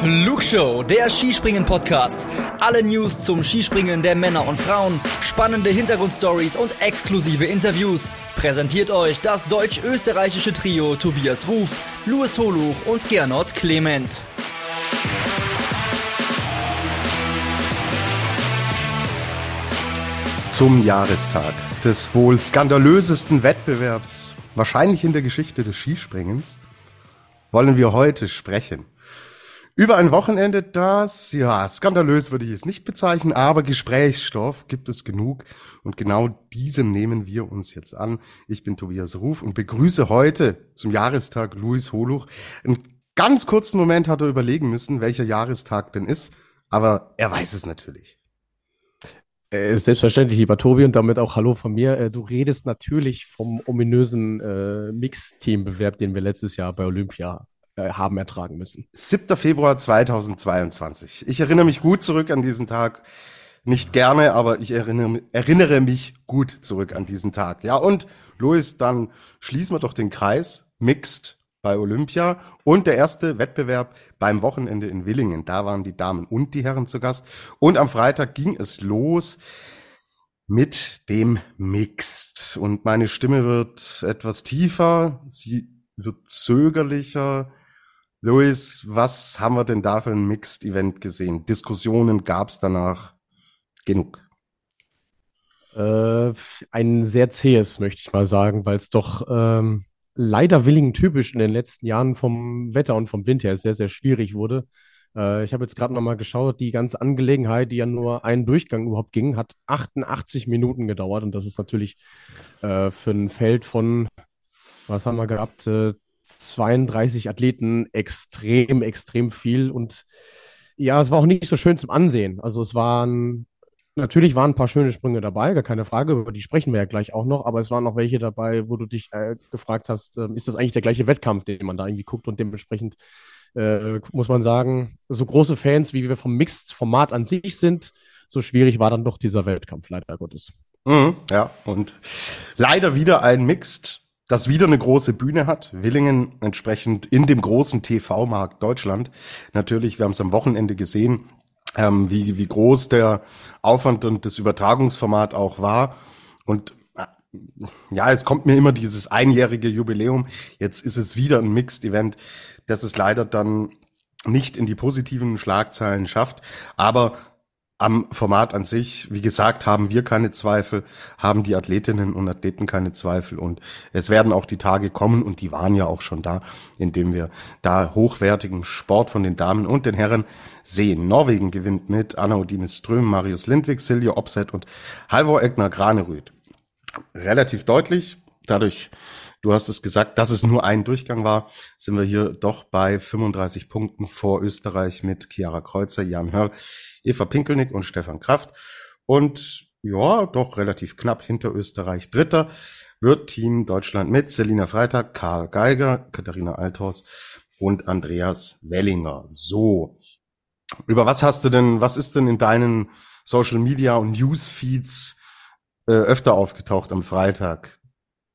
Flugshow, der Skispringen-Podcast. Alle News zum Skispringen der Männer und Frauen, spannende Hintergrundstories und exklusive Interviews. Präsentiert euch das deutsch-österreichische Trio Tobias Ruf, Louis Holuch und Gernot Clement. Zum Jahrestag des wohl skandalösesten Wettbewerbs, wahrscheinlich in der Geschichte des Skispringens, wollen wir heute sprechen. Über ein Wochenende, das, ja, skandalös würde ich es nicht bezeichnen, aber Gesprächsstoff gibt es genug. Und genau diesem nehmen wir uns jetzt an. Ich bin Tobias Ruf und begrüße heute zum Jahrestag Luis Holuch. Einen ganz kurzen Moment hat er überlegen müssen, welcher Jahrestag denn ist, aber er weiß es natürlich. Äh, selbstverständlich, lieber Tobi, und damit auch Hallo von mir. Äh, du redest natürlich vom ominösen äh, Mix-Team-Bewerb, den wir letztes Jahr bei Olympia äh, haben ertragen müssen. 7. Februar 2022. Ich erinnere mich gut zurück an diesen Tag. Nicht gerne, aber ich erinnere, erinnere mich gut zurück an diesen Tag. Ja, und Luis, dann schließen wir doch den Kreis. Mixed bei Olympia und der erste Wettbewerb beim Wochenende in Willingen. Da waren die Damen und die Herren zu Gast. Und am Freitag ging es los mit dem Mixed. Und meine Stimme wird etwas tiefer, sie wird zögerlicher, Luis, was haben wir denn da für ein Mixed-Event gesehen? Diskussionen gab es danach genug. Äh, ein sehr zähes, möchte ich mal sagen, weil es doch ähm, leider Willingen typisch in den letzten Jahren vom Wetter und vom Wind her sehr, sehr schwierig wurde. Äh, ich habe jetzt gerade nochmal geschaut, die ganze Angelegenheit, die ja nur einen Durchgang überhaupt ging, hat 88 Minuten gedauert und das ist natürlich äh, für ein Feld von, was haben wir gehabt, äh, 32 Athleten extrem, extrem viel. Und ja, es war auch nicht so schön zum Ansehen. Also es waren, natürlich waren ein paar schöne Sprünge dabei, gar keine Frage, über die sprechen wir ja gleich auch noch, aber es waren noch welche dabei, wo du dich äh, gefragt hast, äh, ist das eigentlich der gleiche Wettkampf, den man da irgendwie guckt und dementsprechend äh, muss man sagen, so große Fans, wie wir vom Mixed-Format an sich sind, so schwierig war dann doch dieser Wettkampf, leider Gottes. Mhm, ja, und leider wieder ein Mixed das wieder eine große Bühne hat. Willingen entsprechend in dem großen TV-Markt Deutschland. Natürlich, wir haben es am Wochenende gesehen, ähm, wie, wie groß der Aufwand und das Übertragungsformat auch war. Und äh, ja, es kommt mir immer dieses einjährige Jubiläum. Jetzt ist es wieder ein Mixed-Event, das es leider dann nicht in die positiven Schlagzeilen schafft. Aber am Format an sich, wie gesagt, haben wir keine Zweifel, haben die Athletinnen und Athleten keine Zweifel und es werden auch die Tage kommen und die waren ja auch schon da, indem wir da hochwertigen Sport von den Damen und den Herren sehen. Norwegen gewinnt mit Anna Odine Ström, Marius Lindwig, Silja Opset und Halvor Egner Granerüth. Relativ deutlich, dadurch Du hast es gesagt, dass es nur ein Durchgang war, sind wir hier doch bei 35 Punkten vor Österreich mit Chiara Kreuzer, Jan Hörl, Eva Pinkelnick und Stefan Kraft. Und ja, doch relativ knapp hinter Österreich. Dritter wird Team Deutschland mit Selina Freitag, Karl Geiger, Katharina Althaus und Andreas Wellinger. So. Über was hast du denn, was ist denn in deinen Social Media und Newsfeeds äh, öfter aufgetaucht am Freitag?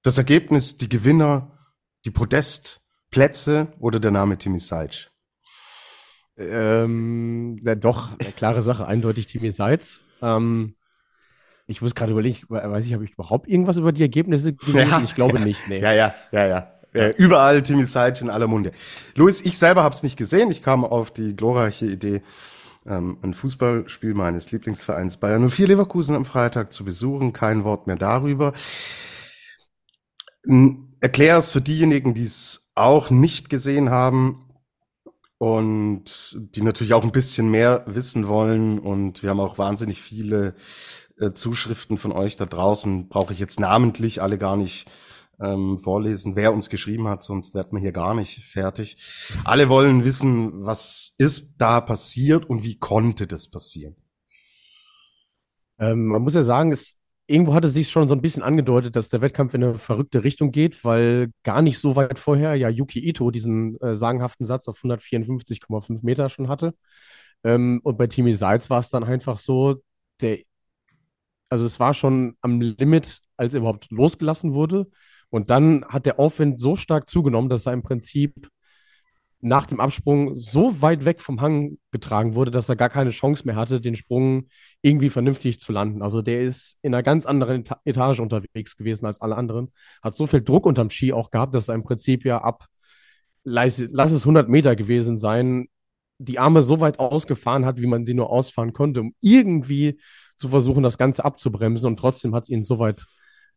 Das Ergebnis, die Gewinner, die Podestplätze oder der Name Timmy Seitz? Ähm, na doch, eine klare Sache, eindeutig Timmy Seitz. Ähm, ich muss gerade überlegen, ich weiß ich, habe ich überhaupt irgendwas über die Ergebnisse gelesen? Ja, ich glaube ja, nicht. Nee. Ja, ja, ja, ja. Äh, überall Timmy Seitz in aller Munde. Luis, ich selber habe es nicht gesehen. Ich kam auf die glorreiche Idee, ähm, ein Fußballspiel meines Lieblingsvereins Bayern 04 Leverkusen am Freitag zu besuchen. Kein Wort mehr darüber. Erklär es für diejenigen, die es auch nicht gesehen haben und die natürlich auch ein bisschen mehr wissen wollen. Und wir haben auch wahnsinnig viele äh, Zuschriften von euch da draußen. Brauche ich jetzt namentlich alle gar nicht ähm, vorlesen, wer uns geschrieben hat, sonst werden wir hier gar nicht fertig. Alle wollen wissen, was ist da passiert und wie konnte das passieren? Ähm, man muss ja sagen, es irgendwo hatte sich schon so ein bisschen angedeutet, dass der Wettkampf in eine verrückte Richtung geht, weil gar nicht so weit vorher ja Yuki Ito diesen äh, sagenhaften Satz auf 154,5 Meter schon hatte. Ähm, und bei Timmy Seitz war es dann einfach so, der, also es war schon am Limit, als er überhaupt losgelassen wurde. Und dann hat der Aufwind so stark zugenommen, dass er im Prinzip nach dem Absprung so weit weg vom Hang getragen wurde, dass er gar keine Chance mehr hatte, den Sprung irgendwie vernünftig zu landen. Also der ist in einer ganz anderen Etage unterwegs gewesen als alle anderen, hat so viel Druck unterm Ski auch gehabt, dass er im Prinzip ja ab, lass, lass es 100 Meter gewesen sein, die Arme so weit ausgefahren hat, wie man sie nur ausfahren konnte, um irgendwie zu versuchen, das Ganze abzubremsen und trotzdem hat es ihn so weit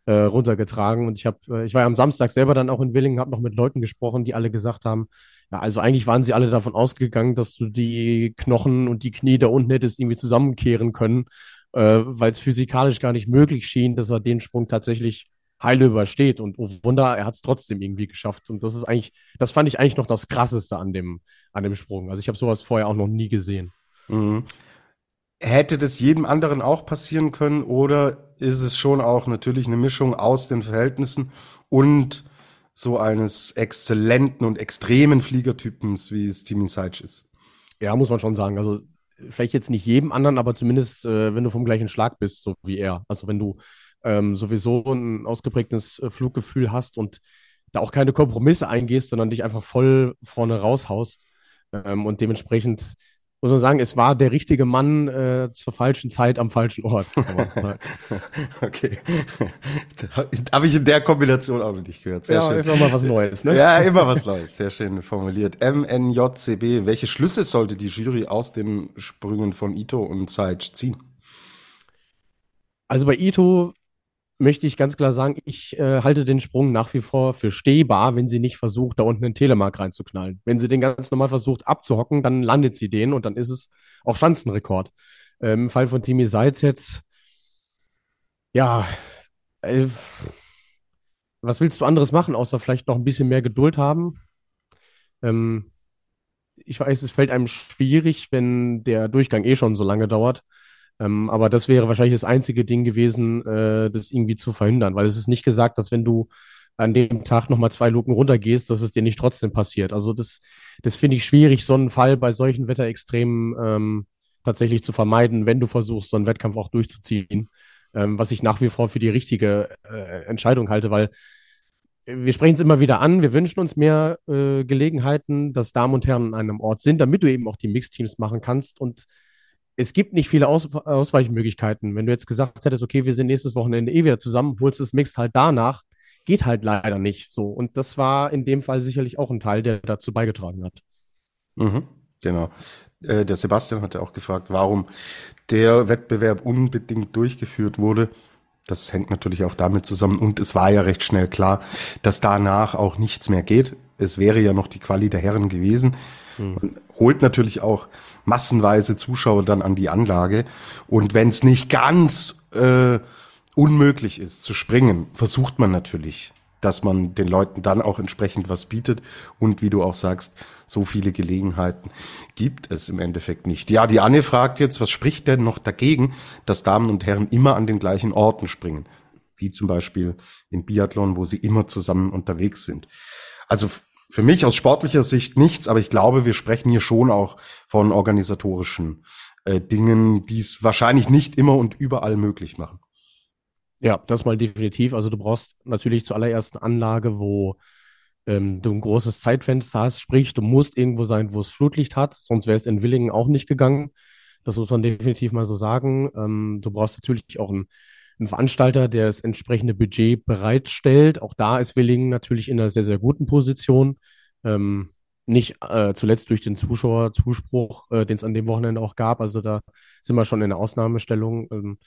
äh, runtergetragen. Und ich habe, äh, ich war ja am Samstag selber dann auch in Willingen, habe noch mit Leuten gesprochen, die alle gesagt haben, ja, also eigentlich waren sie alle davon ausgegangen, dass du die Knochen und die Knie da unten hättest irgendwie zusammenkehren können, äh, weil es physikalisch gar nicht möglich schien, dass er den Sprung tatsächlich heil übersteht. Und oh Wunder, er hat es trotzdem irgendwie geschafft. Und das ist eigentlich, das fand ich eigentlich noch das Krasseste an dem, an dem Sprung. Also ich habe sowas vorher auch noch nie gesehen. Mhm. Hätte das jedem anderen auch passieren können oder ist es schon auch natürlich eine Mischung aus den Verhältnissen und so eines exzellenten und extremen Fliegertypens, wie es Timmy Seitsch ist. Ja, muss man schon sagen. Also vielleicht jetzt nicht jedem anderen, aber zumindest, äh, wenn du vom gleichen Schlag bist, so wie er. Also wenn du ähm, sowieso ein ausgeprägtes äh, Fluggefühl hast und da auch keine Kompromisse eingehst, sondern dich einfach voll vorne raushaust ähm, und dementsprechend muss man sagen, es war der richtige Mann äh, zur falschen Zeit am falschen Ort, okay. Habe ich in der Kombination auch noch nicht gehört. Sehr ja, schön. immer mal was Neues, ne? Ja, immer was Neues. Sehr schön formuliert. MNJCB, welche Schlüsse sollte die Jury aus den Sprüngen von Ito und Sajic ziehen? Also bei Ito möchte ich ganz klar sagen, ich äh, halte den Sprung nach wie vor für stehbar, wenn sie nicht versucht, da unten einen Telemark reinzuknallen. Wenn sie den ganz normal versucht abzuhocken, dann landet sie den und dann ist es auch Schanzenrekord. Ähm, Im Fall von Timi Seitz jetzt, ja, äh, was willst du anderes machen, außer vielleicht noch ein bisschen mehr Geduld haben? Ähm, ich weiß, es fällt einem schwierig, wenn der Durchgang eh schon so lange dauert. Ähm, aber das wäre wahrscheinlich das einzige Ding gewesen, äh, das irgendwie zu verhindern, weil es ist nicht gesagt, dass wenn du an dem Tag nochmal zwei Luken runtergehst, dass es dir nicht trotzdem passiert. Also das, das finde ich schwierig, so einen Fall bei solchen Wetterextremen ähm, tatsächlich zu vermeiden, wenn du versuchst, so einen Wettkampf auch durchzuziehen. Ähm, was ich nach wie vor für die richtige äh, Entscheidung halte, weil wir sprechen es immer wieder an, wir wünschen uns mehr äh, Gelegenheiten, dass Damen und Herren an einem Ort sind, damit du eben auch die Mixteams machen kannst und es gibt nicht viele Aus Ausweichmöglichkeiten. Wenn du jetzt gesagt hättest, okay, wir sind nächstes Wochenende eh wieder zusammen, holst das Mixed halt danach, geht halt leider nicht so. Und das war in dem Fall sicherlich auch ein Teil, der dazu beigetragen hat. Mhm, genau. Äh, der Sebastian hatte auch gefragt, warum der Wettbewerb unbedingt durchgeführt wurde. Das hängt natürlich auch damit zusammen. Und es war ja recht schnell klar, dass danach auch nichts mehr geht. Es wäre ja noch die Quali der Herren gewesen. Mhm. holt natürlich auch massenweise Zuschauer dann an die Anlage. Und wenn es nicht ganz äh, unmöglich ist zu springen, versucht man natürlich, dass man den Leuten dann auch entsprechend was bietet. Und wie du auch sagst, so viele Gelegenheiten gibt es im Endeffekt nicht. Ja, die Anne fragt jetzt, was spricht denn noch dagegen, dass Damen und Herren immer an den gleichen Orten springen? Wie zum Beispiel im Biathlon, wo sie immer zusammen unterwegs sind. Also für mich aus sportlicher Sicht nichts, aber ich glaube, wir sprechen hier schon auch von organisatorischen äh, Dingen, die es wahrscheinlich nicht immer und überall möglich machen. Ja, das mal definitiv. Also du brauchst natürlich zuallererst eine Anlage, wo ähm, du ein großes Zeitfenster hast, sprich, du musst irgendwo sein, wo es Flutlicht hat, sonst wäre es in Willingen auch nicht gegangen. Das muss man definitiv mal so sagen. Ähm, du brauchst natürlich auch ein ein Veranstalter, der das entsprechende Budget bereitstellt. Auch da ist Willingen natürlich in einer sehr, sehr guten Position. Ähm, nicht äh, zuletzt durch den Zuschauerzuspruch, äh, den es an dem Wochenende auch gab. Also da sind wir schon in der Ausnahmestellung. Ähm,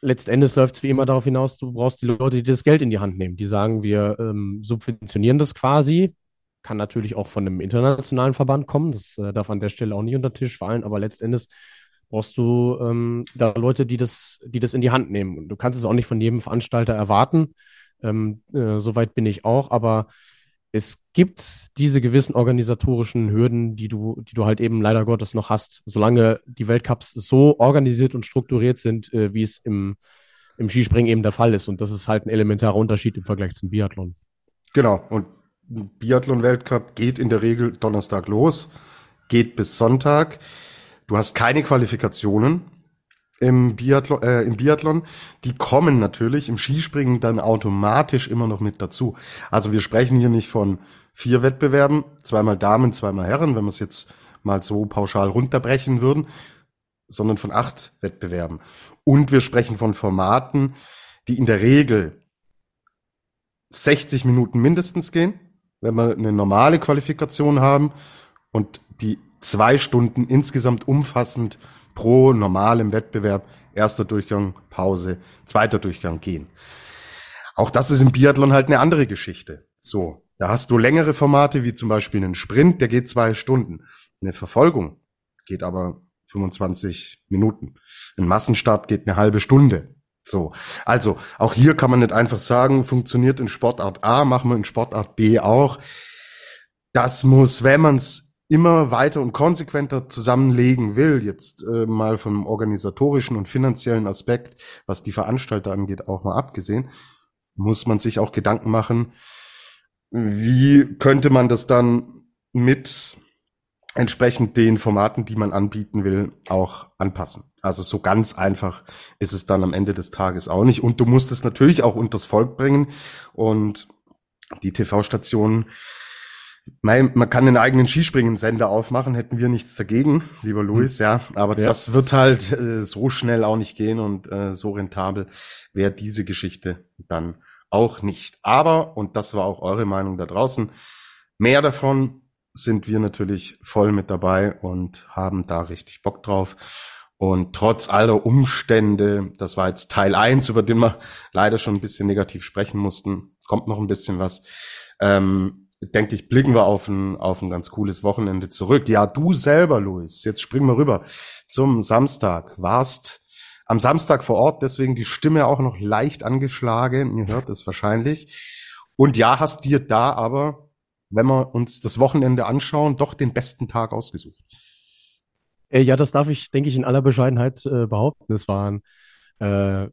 letzten Endes läuft es wie immer darauf hinaus, du brauchst die Leute, die das Geld in die Hand nehmen. Die sagen, wir ähm, subventionieren das quasi. Kann natürlich auch von einem internationalen Verband kommen. Das äh, darf an der Stelle auch nicht unter den Tisch fallen. Aber letzten Endes brauchst du ähm, da Leute, die das, die das in die Hand nehmen. Und du kannst es auch nicht von jedem Veranstalter erwarten. Ähm, äh, Soweit bin ich auch, aber es gibt diese gewissen organisatorischen Hürden, die du, die du halt eben leider Gottes noch hast, solange die Weltcups so organisiert und strukturiert sind, äh, wie es im, im Skispringen eben der Fall ist. Und das ist halt ein elementarer Unterschied im Vergleich zum Biathlon. Genau. Und Biathlon-Weltcup geht in der Regel Donnerstag los, geht bis Sonntag. Du hast keine Qualifikationen im Biathlon, äh, im Biathlon. Die kommen natürlich im Skispringen dann automatisch immer noch mit dazu. Also wir sprechen hier nicht von vier Wettbewerben, zweimal Damen, zweimal Herren, wenn wir es jetzt mal so pauschal runterbrechen würden, sondern von acht Wettbewerben. Und wir sprechen von Formaten, die in der Regel 60 Minuten mindestens gehen, wenn wir eine normale Qualifikation haben und die zwei Stunden insgesamt umfassend pro normalem Wettbewerb, erster Durchgang, Pause, zweiter Durchgang gehen. Auch das ist im Biathlon halt eine andere Geschichte. So, da hast du längere Formate, wie zum Beispiel einen Sprint, der geht zwei Stunden. Eine Verfolgung geht aber 25 Minuten. Ein Massenstart geht eine halbe Stunde. So. Also, auch hier kann man nicht einfach sagen, funktioniert in Sportart A, machen wir in Sportart B auch. Das muss, wenn man es immer weiter und konsequenter zusammenlegen will, jetzt äh, mal vom organisatorischen und finanziellen Aspekt, was die Veranstalter angeht, auch mal abgesehen, muss man sich auch Gedanken machen, wie könnte man das dann mit entsprechend den Formaten, die man anbieten will, auch anpassen. Also so ganz einfach ist es dann am Ende des Tages auch nicht. Und du musst es natürlich auch unters Volk bringen. Und die TV-Stationen, man, man kann einen eigenen Skispringen-Sender aufmachen, hätten wir nichts dagegen, lieber Luis, hm. ja. Aber ja. das wird halt äh, so schnell auch nicht gehen und äh, so rentabel wäre diese Geschichte dann auch nicht. Aber, und das war auch eure Meinung da draußen, mehr davon sind wir natürlich voll mit dabei und haben da richtig Bock drauf. Und trotz aller Umstände, das war jetzt Teil eins, über den wir leider schon ein bisschen negativ sprechen mussten, kommt noch ein bisschen was. Ähm, denke ich, blicken wir auf ein, auf ein ganz cooles Wochenende zurück. Ja, du selber, Luis, jetzt springen wir rüber zum Samstag. Warst am Samstag vor Ort, deswegen die Stimme auch noch leicht angeschlagen. Ihr hört es wahrscheinlich. Und ja, hast dir da aber, wenn wir uns das Wochenende anschauen, doch den besten Tag ausgesucht. Äh, ja, das darf ich, denke ich, in aller Bescheidenheit äh, behaupten. Es waren äh,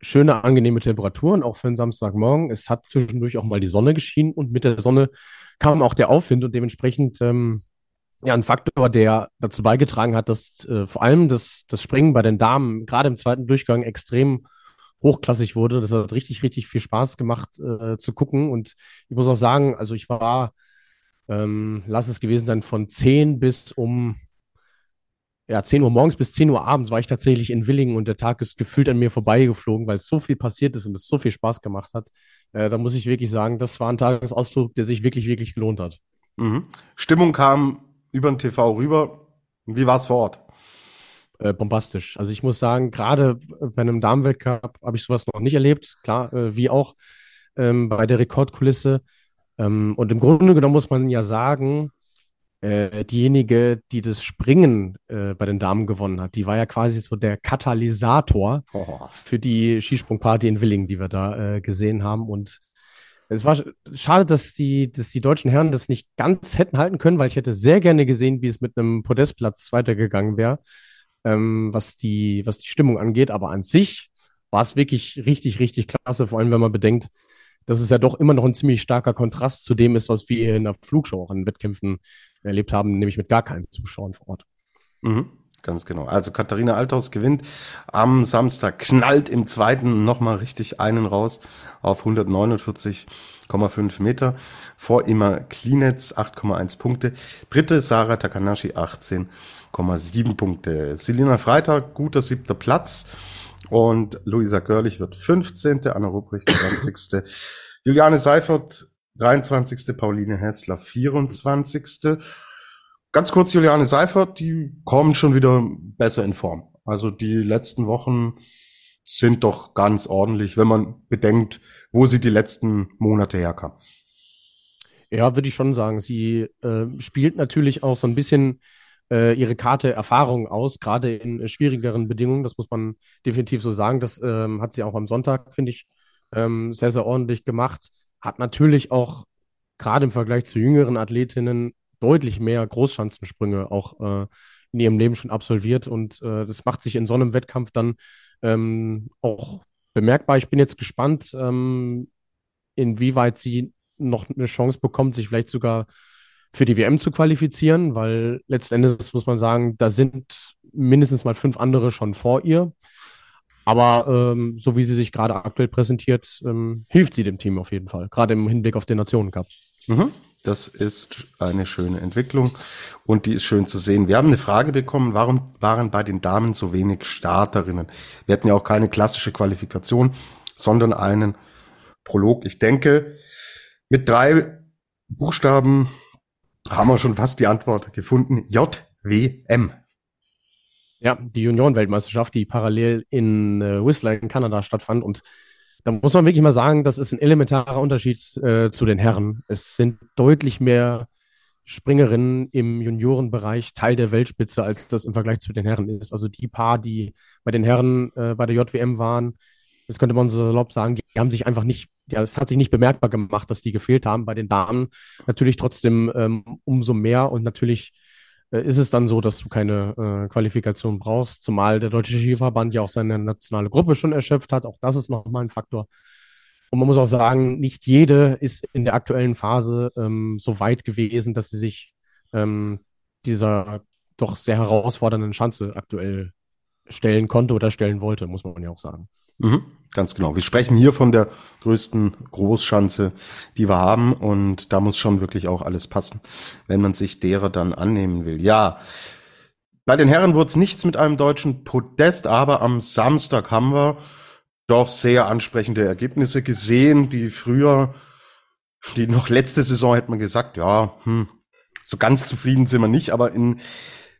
schöne, angenehme Temperaturen, auch für einen Samstagmorgen. Es hat zwischendurch auch mal die Sonne geschienen und mit der Sonne kam auch der Aufwind und dementsprechend ähm, ja ein Faktor, der dazu beigetragen hat, dass äh, vor allem das, das Springen bei den Damen gerade im zweiten Durchgang extrem hochklassig wurde. Das hat richtig, richtig viel Spaß gemacht äh, zu gucken. Und ich muss auch sagen, also ich war, ähm, lass es gewesen sein, von 10 bis um ja, 10 Uhr morgens bis 10 Uhr abends war ich tatsächlich in Willingen und der Tag ist gefühlt an mir vorbeigeflogen, weil so viel passiert ist und es so viel Spaß gemacht hat. Äh, da muss ich wirklich sagen, das war ein Tagesausflug, der sich wirklich, wirklich gelohnt hat. Mhm. Stimmung kam über den TV rüber. Wie war es vor Ort? Äh, bombastisch. Also ich muss sagen, gerade bei einem Damenweltcup habe ich sowas noch nicht erlebt. Klar, äh, wie auch ähm, bei der Rekordkulisse. Ähm, und im Grunde genommen muss man ja sagen, äh, diejenige, die das Springen äh, bei den Damen gewonnen hat, die war ja quasi so der Katalysator oh. für die Skisprungparty in Willingen, die wir da äh, gesehen haben. Und es war schade, dass die, dass die deutschen Herren das nicht ganz hätten halten können, weil ich hätte sehr gerne gesehen, wie es mit einem Podestplatz weitergegangen wäre, ähm, was, die, was die Stimmung angeht. Aber an sich war es wirklich richtig, richtig klasse, vor allem wenn man bedenkt, dass es ja doch immer noch ein ziemlich starker Kontrast zu dem ist, was wir in der Flugshow auch in Wettkämpfen erlebt haben, nämlich mit gar keinen Zuschauern vor Ort. Mhm, ganz genau. Also Katharina Althaus gewinnt am Samstag, knallt im zweiten nochmal richtig einen raus auf 149,5 Meter. Vor immer Klinetz 8,1 Punkte. Dritte Sarah Takanashi 18,7 Punkte. Selina Freitag, guter siebter Platz. Und Luisa Görlich wird 15. Anna Ruprecht 20. Juliane Seifert 23. Pauline Hessler 24. Ganz kurz Juliane Seifert, die kommen schon wieder besser in Form. Also die letzten Wochen sind doch ganz ordentlich, wenn man bedenkt, wo sie die letzten Monate herkam. Ja, würde ich schon sagen. Sie äh, spielt natürlich auch so ein bisschen äh, ihre Karte Erfahrung aus, gerade in schwierigeren Bedingungen. Das muss man definitiv so sagen. Das ähm, hat sie auch am Sonntag, finde ich, ähm, sehr, sehr ordentlich gemacht hat natürlich auch gerade im Vergleich zu jüngeren Athletinnen deutlich mehr Großschanzensprünge auch äh, in ihrem Leben schon absolviert und äh, das macht sich in so einem Wettkampf dann ähm, auch bemerkbar. Ich bin jetzt gespannt, ähm, inwieweit sie noch eine Chance bekommt, sich vielleicht sogar für die WM zu qualifizieren, weil letzten Endes muss man sagen, da sind mindestens mal fünf andere schon vor ihr. Aber ähm, so wie sie sich gerade aktuell präsentiert, ähm, hilft sie dem Team auf jeden Fall, gerade im Hinblick auf den Nationencup. Mhm. Das ist eine schöne Entwicklung und die ist schön zu sehen. Wir haben eine Frage bekommen, warum waren bei den Damen so wenig Starterinnen? Wir hatten ja auch keine klassische Qualifikation, sondern einen Prolog. Ich denke, mit drei Buchstaben haben wir schon fast die Antwort gefunden. JWM. Ja, die Juniorenweltmeisterschaft, die parallel in äh, Whistler in Kanada stattfand. Und da muss man wirklich mal sagen, das ist ein elementarer Unterschied äh, zu den Herren. Es sind deutlich mehr Springerinnen im Juniorenbereich Teil der Weltspitze, als das im Vergleich zu den Herren ist. Also die paar, die bei den Herren äh, bei der JWM waren, jetzt könnte man so salopp sagen, die haben sich einfach nicht, ja, es hat sich nicht bemerkbar gemacht, dass die gefehlt haben. Bei den Damen natürlich trotzdem ähm, umso mehr und natürlich ist es dann so, dass du keine äh, Qualifikation brauchst, zumal der Deutsche Skiverband ja auch seine nationale Gruppe schon erschöpft hat. Auch das ist nochmal ein Faktor. Und man muss auch sagen, nicht jede ist in der aktuellen Phase ähm, so weit gewesen, dass sie sich ähm, dieser doch sehr herausfordernden Schanze aktuell stellen konnte oder stellen wollte, muss man ja auch sagen. Mhm, ganz genau. Wir sprechen hier von der größten Großschanze, die wir haben. Und da muss schon wirklich auch alles passen, wenn man sich derer dann annehmen will. Ja, bei den Herren wurde es nichts mit einem deutschen Podest, aber am Samstag haben wir doch sehr ansprechende Ergebnisse gesehen, die früher, die noch letzte Saison hätte man gesagt, ja, hm, so ganz zufrieden sind wir nicht, aber in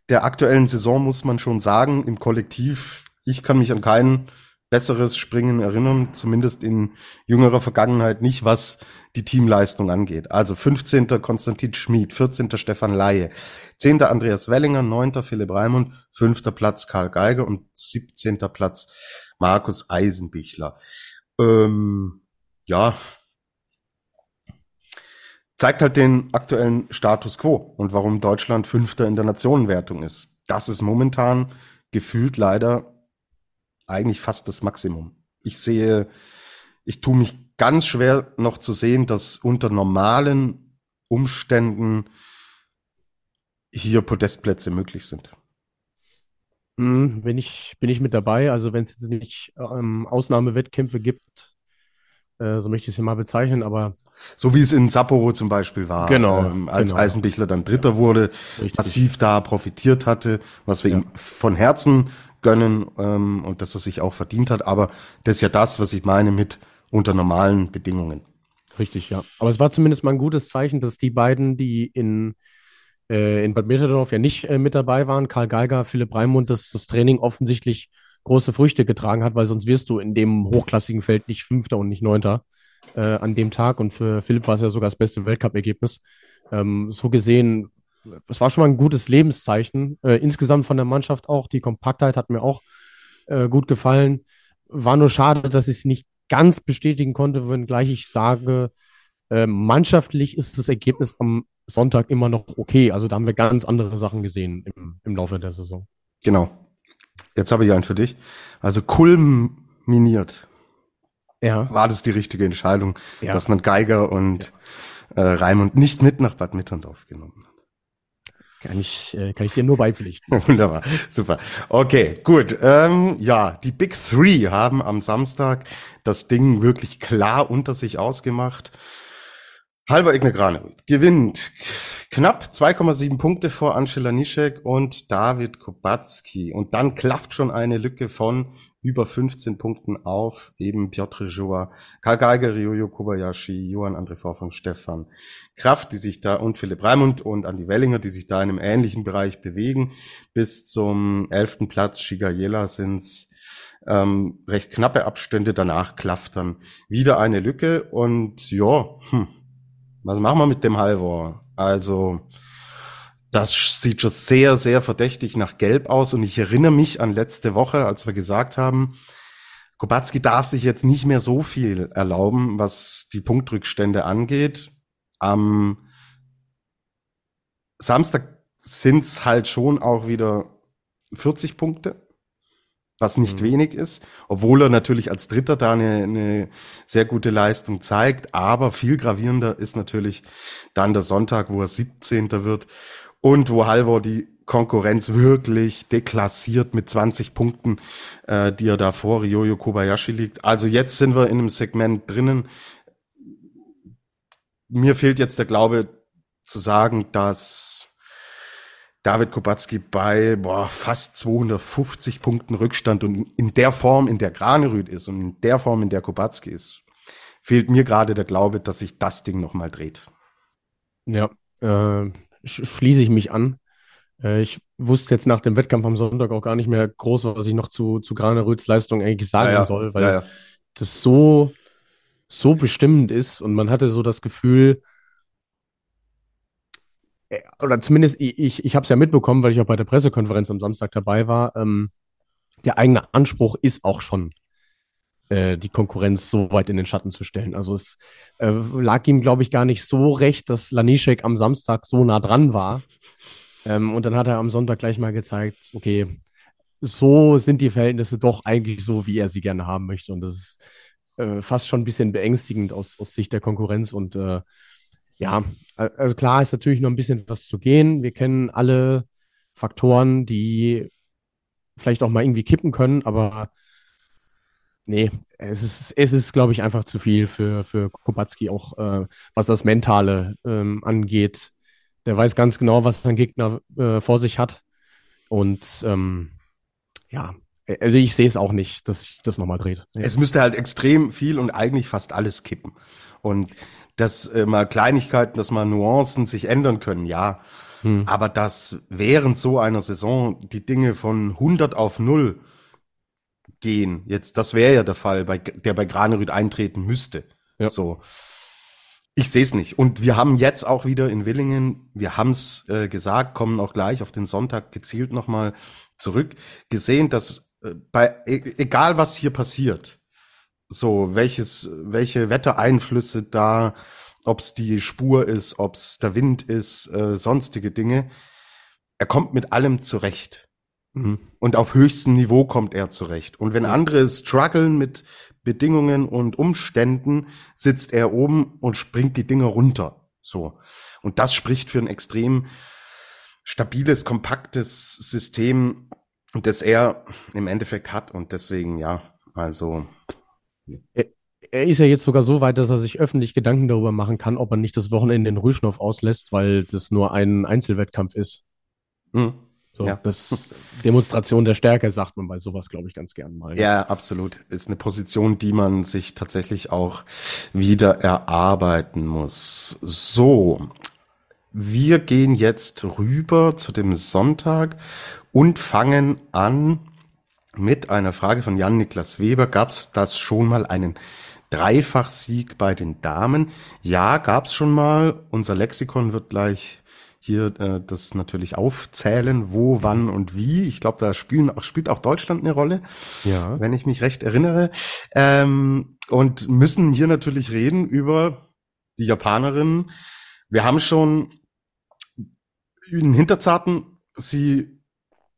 der aktuellen Saison muss man schon sagen, im Kollektiv, ich kann mich an keinen besseres Springen erinnern, zumindest in jüngerer Vergangenheit nicht, was die Teamleistung angeht. Also 15. Konstantin Schmid, 14. Stefan Laie, 10. Andreas Wellinger, 9. Philipp Raimund, 5. Platz Karl Geiger und 17. Platz Markus Eisenbichler. Ähm, ja, zeigt halt den aktuellen Status quo und warum Deutschland Fünfter in der Nationenwertung ist. Das ist momentan gefühlt leider eigentlich fast das Maximum. Ich sehe, ich tue mich ganz schwer noch zu sehen, dass unter normalen Umständen hier Podestplätze möglich sind. Mhm, bin ich, bin ich mit dabei. Also wenn es jetzt nicht ähm, Ausnahmewettkämpfe gibt, äh, so möchte ich es ja mal bezeichnen, aber so wie es in Sapporo zum Beispiel war, genau, ähm, als genau. Eisenbichler dann Dritter wurde, Richtig. massiv da profitiert hatte, was wir ja. ihm von Herzen gönnen ähm, und dass er sich auch verdient hat. Aber das ist ja das, was ich meine mit unter normalen Bedingungen. Richtig, ja. Aber es war zumindest mal ein gutes Zeichen, dass die beiden, die in, äh, in Bad Merterdorf ja nicht äh, mit dabei waren, Karl Geiger, Philipp Raimund, dass das Training offensichtlich große Früchte getragen hat, weil sonst wirst du in dem hochklassigen Feld nicht Fünfter und nicht Neunter äh, an dem Tag. Und für Philipp war es ja sogar das beste Weltcup-Ergebnis. Ähm, so gesehen es war schon mal ein gutes Lebenszeichen. Äh, insgesamt von der Mannschaft auch. Die Kompaktheit hat mir auch äh, gut gefallen. War nur schade, dass ich es nicht ganz bestätigen konnte, wenngleich ich sage, äh, mannschaftlich ist das Ergebnis am Sonntag immer noch okay. Also da haben wir ganz andere Sachen gesehen im, im Laufe der Saison. Genau. Jetzt habe ich einen für dich. Also kulminiert. Ja. War das die richtige Entscheidung, ja. dass man Geiger und ja. äh, Raimund nicht mit nach Bad Mitterndorf genommen hat? Kann ich, äh, kann ich dir nur beipflichten. Wunderbar, super. Okay, gut. Ähm, ja, die Big Three haben am Samstag das Ding wirklich klar unter sich ausgemacht. Halver Ignegranovic gewinnt knapp 2,7 Punkte vor Angela Nischek und David Kubacki. Und dann klafft schon eine Lücke von über 15 Punkten auf eben Piotr Joa, Karl Geiger, Ryoyo Kobayashi, Johann André Vorfang, Stefan Kraft, die sich da und Philipp Raimund und Andi Wellinger, die sich da in einem ähnlichen Bereich bewegen. Bis zum elften Platz Shigayela sind's ähm, recht knappe Abstände. Danach klafft dann wieder eine Lücke und ja, hm, was machen wir mit dem Halvor? Also, das sieht schon sehr, sehr verdächtig nach Gelb aus. Und ich erinnere mich an letzte Woche, als wir gesagt haben, Kubacki darf sich jetzt nicht mehr so viel erlauben, was die Punktrückstände angeht. Am Samstag sind es halt schon auch wieder 40 Punkte was nicht mhm. wenig ist, obwohl er natürlich als Dritter da eine, eine sehr gute Leistung zeigt. Aber viel gravierender ist natürlich dann der Sonntag, wo er 17. wird und wo Halvor die Konkurrenz wirklich deklassiert mit 20 Punkten, äh, die er da vor Ryoyo Kobayashi liegt. Also jetzt sind wir in einem Segment drinnen. Mir fehlt jetzt der Glaube, zu sagen, dass David Kubacki bei boah, fast 250 Punkten Rückstand und in der Form, in der Granerüth ist und in der Form, in der Kubacki ist, fehlt mir gerade der Glaube, dass sich das Ding nochmal dreht. Ja, äh, schließe ich mich an. Äh, ich wusste jetzt nach dem Wettkampf am Sonntag auch gar nicht mehr groß, was ich noch zu, zu Granerüths Leistung eigentlich sagen ja, ja. soll, weil ja, das so, so bestimmend ist und man hatte so das Gefühl, äh, oder zumindest ich, ich, ich habe es ja mitbekommen, weil ich auch bei der Pressekonferenz am Samstag dabei war, ähm, der eigene Anspruch ist auch schon, äh, die Konkurrenz so weit in den Schatten zu stellen. Also es äh, lag ihm, glaube ich, gar nicht so recht, dass Lanišek am Samstag so nah dran war. Ähm, und dann hat er am Sonntag gleich mal gezeigt, okay, so sind die Verhältnisse doch eigentlich so, wie er sie gerne haben möchte. Und das ist äh, fast schon ein bisschen beängstigend aus, aus Sicht der Konkurrenz. Und äh, ja, also klar ist natürlich noch ein bisschen was zu gehen. Wir kennen alle Faktoren, die vielleicht auch mal irgendwie kippen können, aber nee, es ist, es ist, glaube ich, einfach zu viel für, für Kubacki, auch äh, was das Mentale ähm, angeht. Der weiß ganz genau, was sein Gegner äh, vor sich hat. Und ähm, ja, also ich sehe es auch nicht, dass sich das nochmal dreht. Ja. Es müsste halt extrem viel und eigentlich fast alles kippen. Und dass äh, mal Kleinigkeiten, dass mal Nuancen sich ändern können, ja. Hm. Aber dass während so einer Saison die Dinge von 100 auf 0 gehen, jetzt, das wäre ja der Fall, bei, der bei Granerüth eintreten müsste. Ja. So. Ich sehe es nicht. Und wir haben jetzt auch wieder in Willingen, wir haben es äh, gesagt, kommen auch gleich auf den Sonntag gezielt nochmal zurück, gesehen, dass äh, bei, e egal was hier passiert, so, welches, welche Wettereinflüsse da, ob es die Spur ist, ob es der Wind ist, äh, sonstige Dinge. Er kommt mit allem zurecht. Mhm. Und auf höchstem Niveau kommt er zurecht. Und wenn andere strugglen mit Bedingungen und Umständen, sitzt er oben und springt die Dinge runter. So. Und das spricht für ein extrem stabiles, kompaktes System, das er im Endeffekt hat. Und deswegen, ja, also er, er, ist ja jetzt sogar so weit, dass er sich öffentlich Gedanken darüber machen kann, ob er nicht das Wochenende in Rüschnow auslässt, weil das nur ein Einzelwettkampf ist. Mhm. So, ja. Das Demonstration der Stärke sagt man bei sowas, glaube ich, ganz gern mal. Ne? Ja, absolut. Ist eine Position, die man sich tatsächlich auch wieder erarbeiten muss. So. Wir gehen jetzt rüber zu dem Sonntag und fangen an mit einer Frage von Jan-Niklas Weber. Gab es das schon mal einen Dreifachsieg bei den Damen? Ja, gab es schon mal. Unser Lexikon wird gleich hier äh, das natürlich aufzählen, wo, wann und wie. Ich glaube, da spielen auch, spielt auch Deutschland eine Rolle, ja. wenn ich mich recht erinnere. Ähm, und müssen hier natürlich reden über die Japanerinnen. Wir haben schon in Hinterzarten sie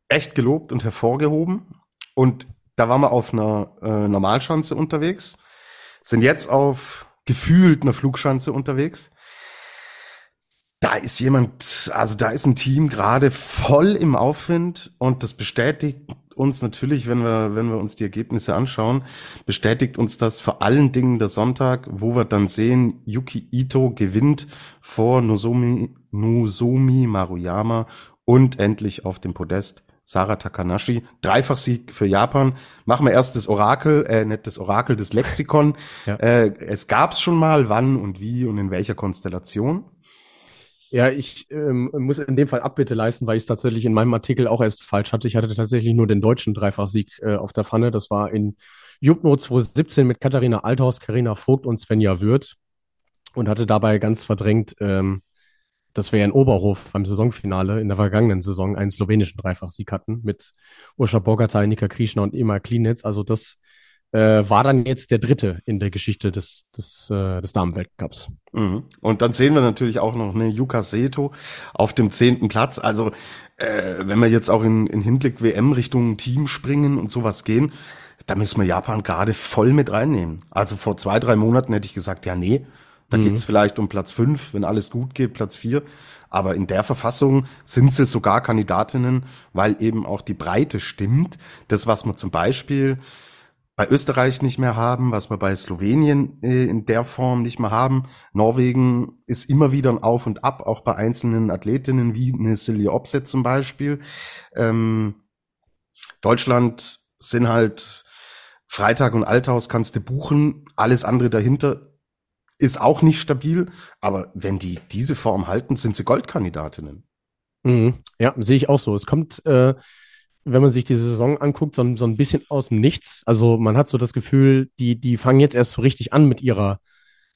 echt gelobt und hervorgehoben. Und da waren wir auf einer äh, Normalschanze unterwegs, sind jetzt auf gefühlt einer Flugschanze unterwegs. Da ist jemand, also da ist ein Team gerade voll im Aufwind und das bestätigt uns natürlich, wenn wir, wenn wir uns die Ergebnisse anschauen, bestätigt uns das vor allen Dingen der Sonntag, wo wir dann sehen, Yuki Ito gewinnt vor Nozomi, Nozomi Maruyama und endlich auf dem Podest Sarah Takanashi. Dreifachsieg für Japan. Machen wir erst das Orakel, äh, nicht das Orakel, das Lexikon. Ja. Äh, es gab's schon mal, wann und wie und in welcher Konstellation? Ja, ich ähm, muss in dem Fall Abbitte leisten, weil ich es tatsächlich in meinem Artikel auch erst falsch hatte. Ich hatte tatsächlich nur den deutschen Dreifachsieg äh, auf der Pfanne. Das war in Jupno 2017 mit Katharina Althaus, Karina Vogt und Svenja Würth und hatte dabei ganz verdrängt ähm, dass wir in Oberhof beim Saisonfinale in der vergangenen Saison einen slowenischen Dreifachsieg hatten mit Urša Bogatay, Nika Krischner und Ema Klinitz. Also das äh, war dann jetzt der dritte in der Geschichte des, des, äh, des Damenweltcups. Mhm. Und dann sehen wir natürlich auch noch eine Yuka Seto auf dem zehnten Platz. Also äh, wenn wir jetzt auch in, in Hinblick WM Richtung Team springen und sowas gehen, da müssen wir Japan gerade voll mit reinnehmen. Also vor zwei, drei Monaten hätte ich gesagt, ja nee, da mhm. geht's vielleicht um Platz fünf, wenn alles gut geht, Platz vier. Aber in der Verfassung sind sie sogar Kandidatinnen, weil eben auch die Breite stimmt. Das, was man zum Beispiel bei Österreich nicht mehr haben, was wir bei Slowenien äh, in der Form nicht mehr haben. Norwegen ist immer wieder ein Auf und Ab, auch bei einzelnen Athletinnen wie eine Silja Opset zum Beispiel. Ähm, Deutschland sind halt Freitag und Althaus kannst du buchen, alles andere dahinter ist auch nicht stabil, aber wenn die diese Form halten, sind sie Goldkandidatinnen. Mhm. Ja, sehe ich auch so. Es kommt, äh, wenn man sich die Saison anguckt, so, so ein bisschen aus dem Nichts. Also man hat so das Gefühl, die, die fangen jetzt erst so richtig an mit ihrer,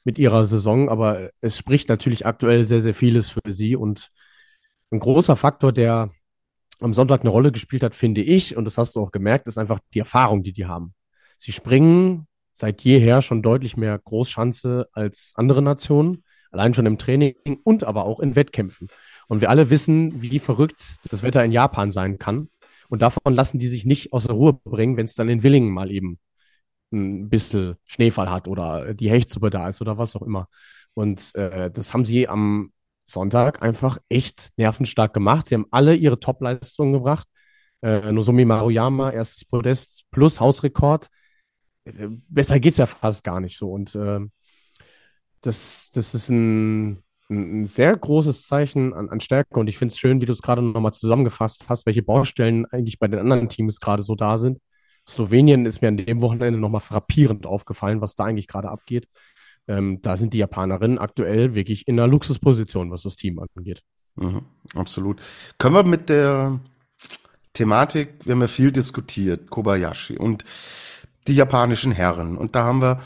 mit ihrer Saison, aber es spricht natürlich aktuell sehr, sehr vieles für sie. Und ein großer Faktor, der am Sonntag eine Rolle gespielt hat, finde ich, und das hast du auch gemerkt, ist einfach die Erfahrung, die die haben. Sie springen seit jeher schon deutlich mehr Großschanze als andere Nationen, allein schon im Training und aber auch in Wettkämpfen. Und wir alle wissen, wie verrückt das Wetter in Japan sein kann. Und davon lassen die sich nicht aus der Ruhe bringen, wenn es dann in Willingen mal eben ein bisschen Schneefall hat oder die Hechtsuppe da ist oder was auch immer. Und äh, das haben sie am Sonntag einfach echt nervenstark gemacht. Sie haben alle ihre Top-Leistungen gebracht. Äh, Nozomi Maruyama, erstes Podest plus Hausrekord. Äh, besser geht's ja fast gar nicht so. Und äh, das, das ist ein, ein sehr großes Zeichen an, an Stärke. Und ich finde es schön, wie du es gerade nochmal zusammengefasst hast, welche Baustellen eigentlich bei den anderen Teams gerade so da sind. Slowenien ist mir an dem Wochenende nochmal frappierend aufgefallen, was da eigentlich gerade abgeht. Ähm, da sind die Japanerinnen aktuell wirklich in einer Luxusposition, was das Team angeht. Mhm, absolut. Können wir mit der Thematik, wir haben ja viel diskutiert, Kobayashi und die japanischen Herren. Und da haben wir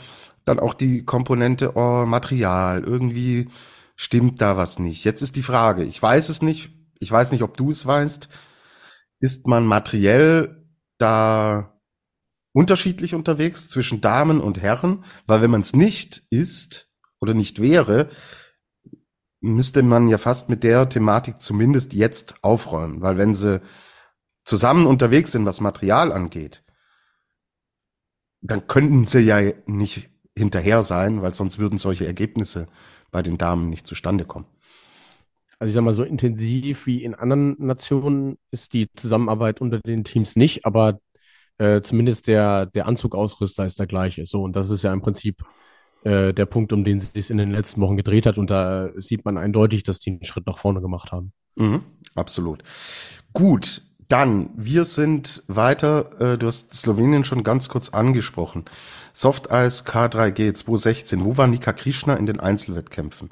dann auch die Komponente oh, Material. Irgendwie stimmt da was nicht. Jetzt ist die Frage, ich weiß es nicht, ich weiß nicht, ob du es weißt, ist man materiell da unterschiedlich unterwegs zwischen Damen und Herren? Weil wenn man es nicht ist oder nicht wäre, müsste man ja fast mit der Thematik zumindest jetzt aufräumen. Weil wenn sie zusammen unterwegs sind, was Material angeht, dann könnten sie ja nicht hinterher sein, weil sonst würden solche Ergebnisse bei den Damen nicht zustande kommen. Also ich sag mal, so intensiv wie in anderen Nationen ist die Zusammenarbeit unter den Teams nicht, aber äh, zumindest der, der Anzugausrüster ist der gleiche. So, und das ist ja im Prinzip äh, der Punkt, um den es sich in den letzten Wochen gedreht hat. Und da sieht man eindeutig, dass die einen Schritt nach vorne gemacht haben. Mhm, absolut. Gut, dann, wir sind weiter, äh, du hast Slowenien schon ganz kurz angesprochen. Soft Eis K3G 216, wo war Nika Krishna in den Einzelwettkämpfen?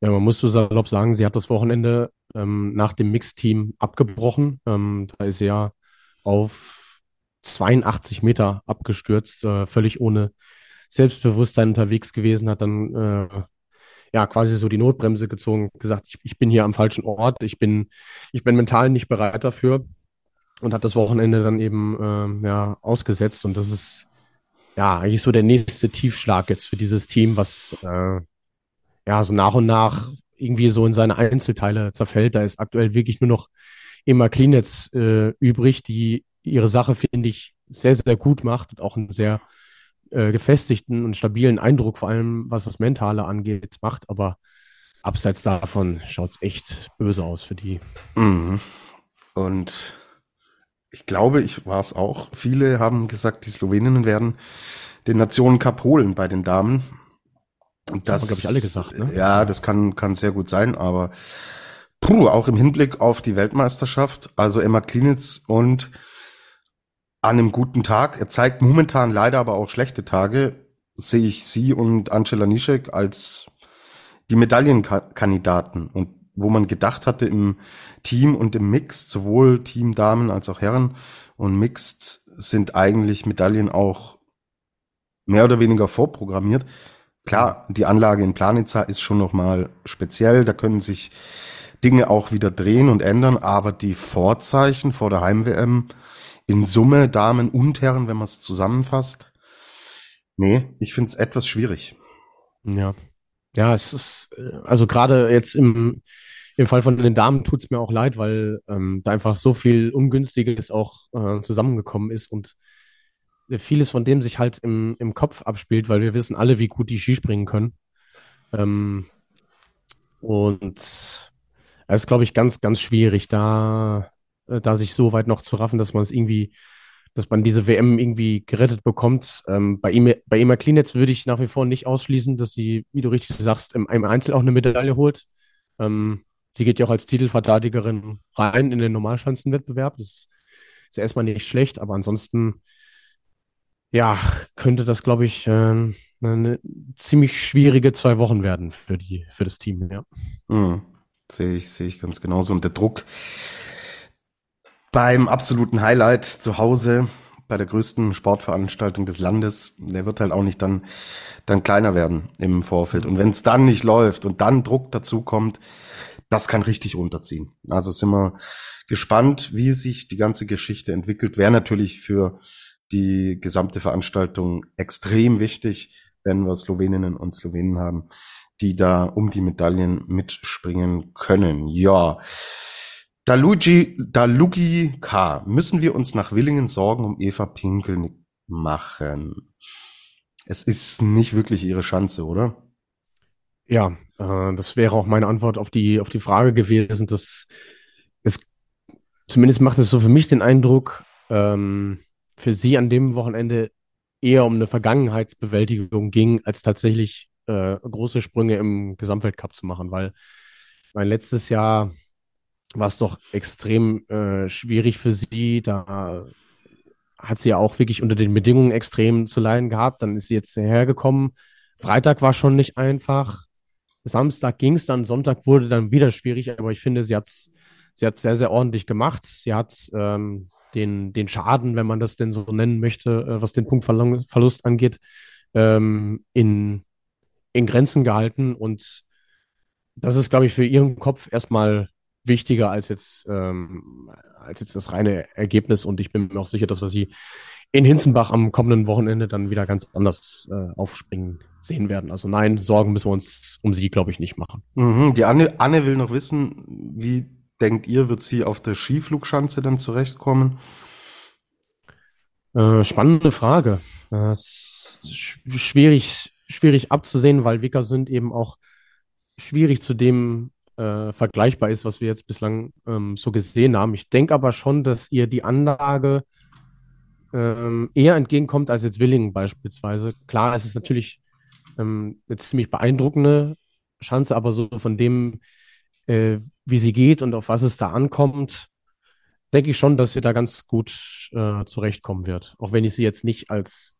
Ja, man muss so salopp sagen, sie hat das Wochenende ähm, nach dem Mixteam abgebrochen. Ähm, da ist sie ja auf 82 Meter abgestürzt, äh, völlig ohne Selbstbewusstsein unterwegs gewesen, hat dann äh, ja quasi so die Notbremse gezogen, gesagt, ich, ich bin hier am falschen Ort, ich bin, ich bin mental nicht bereit dafür und hat das Wochenende dann eben äh, ja, ausgesetzt. Und das ist ja eigentlich so der nächste Tiefschlag jetzt für dieses Team, was äh, ja so nach und nach irgendwie so in seine Einzelteile zerfällt. Da ist aktuell wirklich nur noch Emma Klinetz äh, übrig, die ihre Sache, finde ich, sehr, sehr gut macht und auch einen sehr äh, gefestigten und stabilen Eindruck, vor allem was das Mentale angeht, macht. Aber abseits davon schaut es echt böse aus für die. Mhm. Und ich glaube, ich war es auch. Viele haben gesagt, die Sloweninnen werden den Nationen Cup holen bei den Damen. Und das, glaube ich, alle gesagt. Ne? Ja, das kann, kann sehr gut sein, aber puh, auch im Hinblick auf die Weltmeisterschaft, also Emma Klinitz und an einem guten Tag, er zeigt momentan leider aber auch schlechte Tage, sehe ich sie und Angela Nischek als die Medaillenkandidaten und wo man gedacht hatte im Team und im Mix, sowohl Team Damen als auch Herren und Mixed sind eigentlich Medaillen auch mehr oder weniger vorprogrammiert. Klar, die Anlage in Planitza ist schon nochmal speziell, da können sich Dinge auch wieder drehen und ändern, aber die Vorzeichen vor der Heim-WM in Summe Damen und Herren, wenn man es zusammenfasst. Nee, ich finde es etwas schwierig. Ja. Ja, es ist, äh, also gerade jetzt im, im Fall von den Damen tut es mir auch leid, weil ähm, da einfach so viel Ungünstiges auch äh, zusammengekommen ist und vieles von dem sich halt im, im Kopf abspielt, weil wir wissen alle, wie gut die Skispringen können. Ähm, und es ist, glaube ich, ganz, ganz schwierig, da äh, da sich so weit noch zu raffen, dass man es irgendwie dass man diese WM irgendwie gerettet bekommt. Ähm, bei, ihm, bei Ema Klinetz würde ich nach wie vor nicht ausschließen, dass sie, wie du richtig sagst, im, im Einzel auch eine Medaille holt. Ähm, sie geht ja auch als Titelverteidigerin rein in den Normalschanzenwettbewerb. Das ist, ist erstmal nicht schlecht, aber ansonsten, ja, könnte das, glaube ich, äh, eine ziemlich schwierige zwei Wochen werden für die, für das Team, ja. Mhm. Sehe ich, sehe ich ganz genauso. Und der Druck beim absoluten Highlight zu Hause, bei der größten Sportveranstaltung des Landes, der wird halt auch nicht dann, dann kleiner werden im Vorfeld. Und wenn es dann nicht läuft und dann Druck dazu kommt, das kann richtig runterziehen. Also sind wir gespannt, wie sich die ganze Geschichte entwickelt. Wäre natürlich für die gesamte Veranstaltung extrem wichtig, wenn wir Sloweninnen und Slowenen haben, die da um die Medaillen mitspringen können. Ja. Dalugi, Dalugi K. Müssen wir uns nach Willingen Sorgen um Eva Pinkel machen? Es ist nicht wirklich ihre Chance, oder? Ja, äh, das wäre auch meine Antwort auf die, auf die Frage gewesen, dass es, zumindest macht es so für mich den Eindruck, ähm, für sie an dem Wochenende eher um eine Vergangenheitsbewältigung ging, als tatsächlich äh, große Sprünge im Gesamtweltcup zu machen, weil mein letztes Jahr war es doch extrem äh, schwierig für sie. Da hat sie ja auch wirklich unter den Bedingungen extrem zu leiden gehabt. Dann ist sie jetzt hergekommen. Freitag war schon nicht einfach. Samstag ging es dann, Sonntag wurde dann wieder schwierig, aber ich finde, sie hat es sie hat's sehr, sehr ordentlich gemacht. Sie hat ähm, den, den Schaden, wenn man das denn so nennen möchte, äh, was den Punktverlust angeht, ähm, in, in Grenzen gehalten. Und das ist, glaube ich, für ihren Kopf erstmal wichtiger als jetzt, ähm, als jetzt das reine Ergebnis. Und ich bin mir auch sicher, dass wir sie in Hinzenbach am kommenden Wochenende dann wieder ganz anders äh, aufspringen sehen werden. Also nein, Sorgen müssen wir uns um sie, glaube ich, nicht machen. Mhm, die Anne, Anne will noch wissen, wie denkt ihr, wird sie auf der Skiflugschanze dann zurechtkommen? Äh, spannende Frage. Äh, schwierig, schwierig abzusehen, weil Wickersund eben auch schwierig zu dem äh, vergleichbar ist, was wir jetzt bislang ähm, so gesehen haben. Ich denke aber schon, dass ihr die Anlage ähm, eher entgegenkommt als jetzt Willingen beispielsweise. Klar, es ist natürlich ähm, eine ziemlich beeindruckende Chance, aber so von dem, äh, wie sie geht und auf was es da ankommt, denke ich schon, dass sie da ganz gut äh, zurechtkommen wird. Auch wenn ich sie jetzt nicht als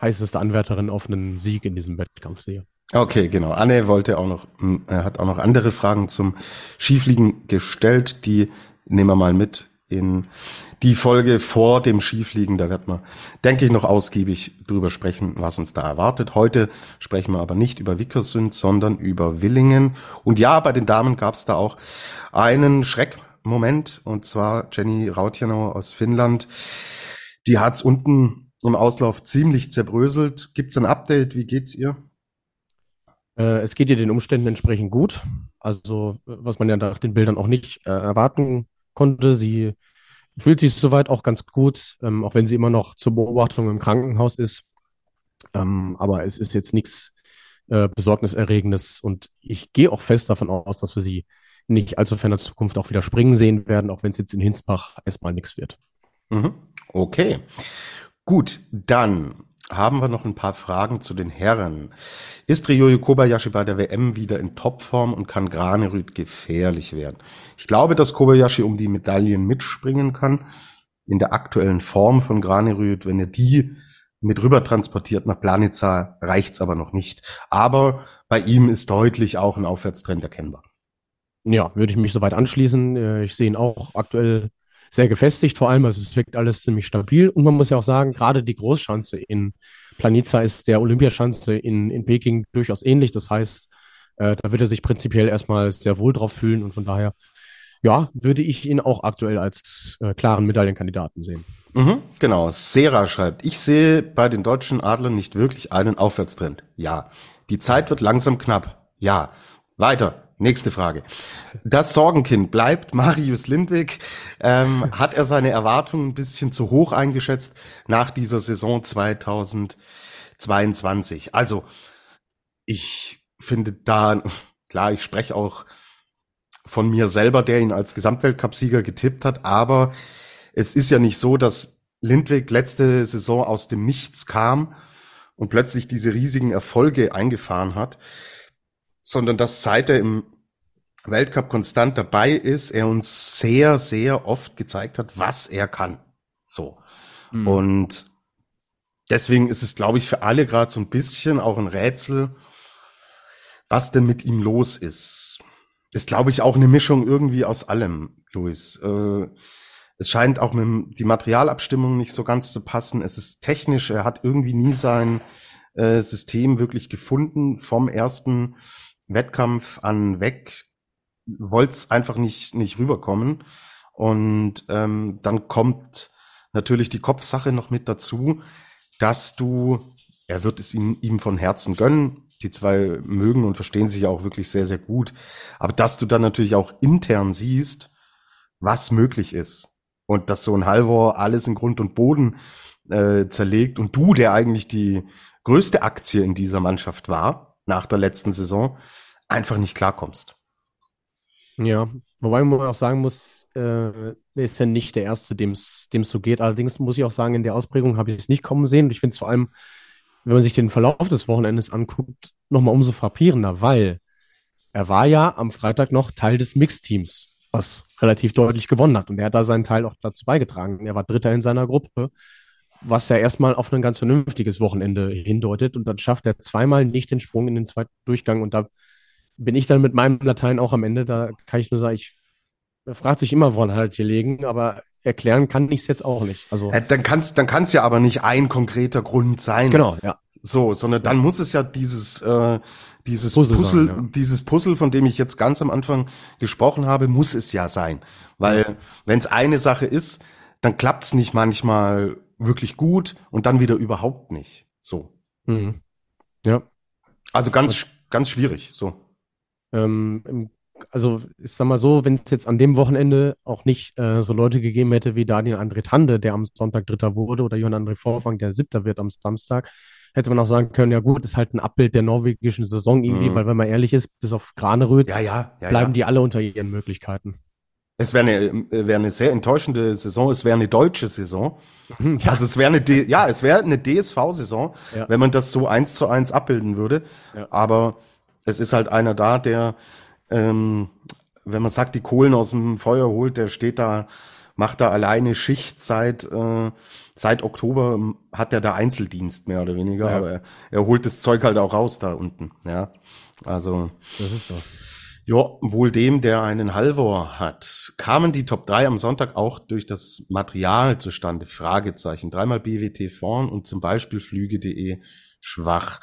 heißeste Anwärterin auf einen Sieg in diesem Wettkampf sehe. Okay, genau. Anne wollte auch noch, hm, hat auch noch andere Fragen zum Skifliegen gestellt. Die nehmen wir mal mit in die Folge vor dem Skifliegen. Da wird man, denke ich, noch ausgiebig drüber sprechen, was uns da erwartet. Heute sprechen wir aber nicht über Wickersund, sondern über Willingen. Und ja, bei den Damen gab es da auch einen Schreckmoment. Und zwar Jenny Rautjanau aus Finnland. Die hat's unten im Auslauf ziemlich zerbröselt. Gibt's ein Update? Wie geht's ihr? Äh, es geht ihr den Umständen entsprechend gut. Also, was man ja nach den Bildern auch nicht äh, erwarten konnte. Sie fühlt sich soweit auch ganz gut, ähm, auch wenn sie immer noch zur Beobachtung im Krankenhaus ist. Ähm, aber es ist jetzt nichts äh, Besorgniserregendes und ich gehe auch fest davon aus, dass wir sie nicht allzu ferner Zukunft auch wieder springen sehen werden, auch wenn es jetzt in Hinsbach erstmal nichts wird. Mhm. Okay. Gut, dann haben wir noch ein paar Fragen zu den Herren. Ist Ryoyo Kobayashi bei der WM wieder in Topform und kann Granerüt gefährlich werden? Ich glaube, dass Kobayashi um die Medaillen mitspringen kann. In der aktuellen Form von Granerüt, wenn er die mit rüber transportiert nach Planica, reicht's aber noch nicht. Aber bei ihm ist deutlich auch ein Aufwärtstrend erkennbar. Ja, würde ich mich soweit anschließen. Äh, ich sehe ihn auch aktuell sehr gefestigt, vor allem, also es wirkt alles ziemlich stabil. Und man muss ja auch sagen, gerade die Großschanze in Planica ist der Olympiaschanze in, in Peking durchaus ähnlich. Das heißt, äh, da wird er sich prinzipiell erstmal sehr wohl drauf fühlen und von daher, ja, würde ich ihn auch aktuell als äh, klaren Medaillenkandidaten sehen. Mhm, genau. Sera schreibt, ich sehe bei den deutschen Adlern nicht wirklich einen Aufwärtstrend. Ja. Die Zeit wird langsam knapp. Ja. Weiter. Nächste Frage. Das Sorgenkind bleibt Marius Lindwig. Ähm, hat er seine Erwartungen ein bisschen zu hoch eingeschätzt nach dieser Saison 2022? Also, ich finde da, klar, ich spreche auch von mir selber, der ihn als Gesamtweltcupsieger getippt hat, aber es ist ja nicht so, dass Lindwig letzte Saison aus dem Nichts kam und plötzlich diese riesigen Erfolge eingefahren hat, sondern dass seit er im Weltcup konstant dabei ist, er uns sehr, sehr oft gezeigt hat, was er kann. So. Mhm. Und deswegen ist es, glaube ich, für alle gerade so ein bisschen auch ein Rätsel, was denn mit ihm los ist. Ist, glaube ich, auch eine Mischung irgendwie aus allem, Luis. Äh, es scheint auch mit die Materialabstimmung nicht so ganz zu passen. Es ist technisch, er hat irgendwie nie sein äh, System wirklich gefunden vom ersten Wettkampf an weg. Wollte es einfach nicht, nicht rüberkommen. Und ähm, dann kommt natürlich die Kopfsache noch mit dazu, dass du, er wird es ihm, ihm von Herzen gönnen, die zwei mögen und verstehen sich auch wirklich sehr, sehr gut, aber dass du dann natürlich auch intern siehst, was möglich ist und dass so ein Halvor alles in Grund und Boden äh, zerlegt und du, der eigentlich die größte Aktie in dieser Mannschaft war, nach der letzten Saison, einfach nicht klarkommst. Ja, wobei man auch sagen muss, äh, er ist ja nicht der Erste, dem es so geht. Allerdings muss ich auch sagen, in der Ausprägung habe ich es nicht kommen sehen. Ich finde es vor allem, wenn man sich den Verlauf des Wochenendes anguckt, nochmal umso frappierender, weil er war ja am Freitag noch Teil des Mixteams was relativ deutlich gewonnen hat. Und er hat da seinen Teil auch dazu beigetragen. Er war Dritter in seiner Gruppe, was ja erstmal auf ein ganz vernünftiges Wochenende hindeutet. Und dann schafft er zweimal nicht den Sprung in den zweiten Durchgang. Und da bin ich dann mit meinem Latein auch am Ende. Da kann ich nur sagen, ich fragt sich immer, woran halt hier legen, aber erklären kann ich es jetzt auch nicht. Also äh, dann kann es dann kann's ja aber nicht ein konkreter Grund sein. Genau, ja. So, sondern dann muss es ja dieses äh, dieses Puzzle, Puzzle sein, ja. dieses Puzzle, von dem ich jetzt ganz am Anfang gesprochen habe, muss es ja sein. Weil ja. wenn es eine Sache ist, dann klappt es nicht manchmal wirklich gut und dann wieder überhaupt nicht. So. Mhm. Ja. Also ganz, ganz schwierig. So. Ähm, also ich sag mal so, wenn es jetzt an dem Wochenende auch nicht äh, so Leute gegeben hätte wie Daniel André Tande, der am Sonntag Dritter wurde, oder Johann André Vorfang, der Siebter wird am Samstag, hätte man auch sagen können, ja gut, ist halt ein Abbild der norwegischen Saison irgendwie, mhm. weil wenn man ehrlich ist, bis auf Graneröd ja, ja, ja, bleiben die alle unter ihren Möglichkeiten. Es wäre eine, wär eine sehr enttäuschende Saison, es wäre eine deutsche Saison. Mhm. Also es wäre eine, D ja, es wäre eine DSV-Saison, wenn man das so eins zu eins abbilden würde. Aber es ist halt einer da, der, ähm, wenn man sagt, die Kohlen aus dem Feuer holt, der steht da, macht da alleine Schicht seit äh, seit Oktober hat er da Einzeldienst mehr oder weniger, ja. aber er, er, holt das Zeug halt auch raus da unten, ja. Also. Das ist so. Ja, wohl dem, der einen Halvor hat. Kamen die Top 3 am Sonntag auch durch das Material zustande? Fragezeichen. Dreimal BWT vorn und zum Beispiel Flüge.de schwach.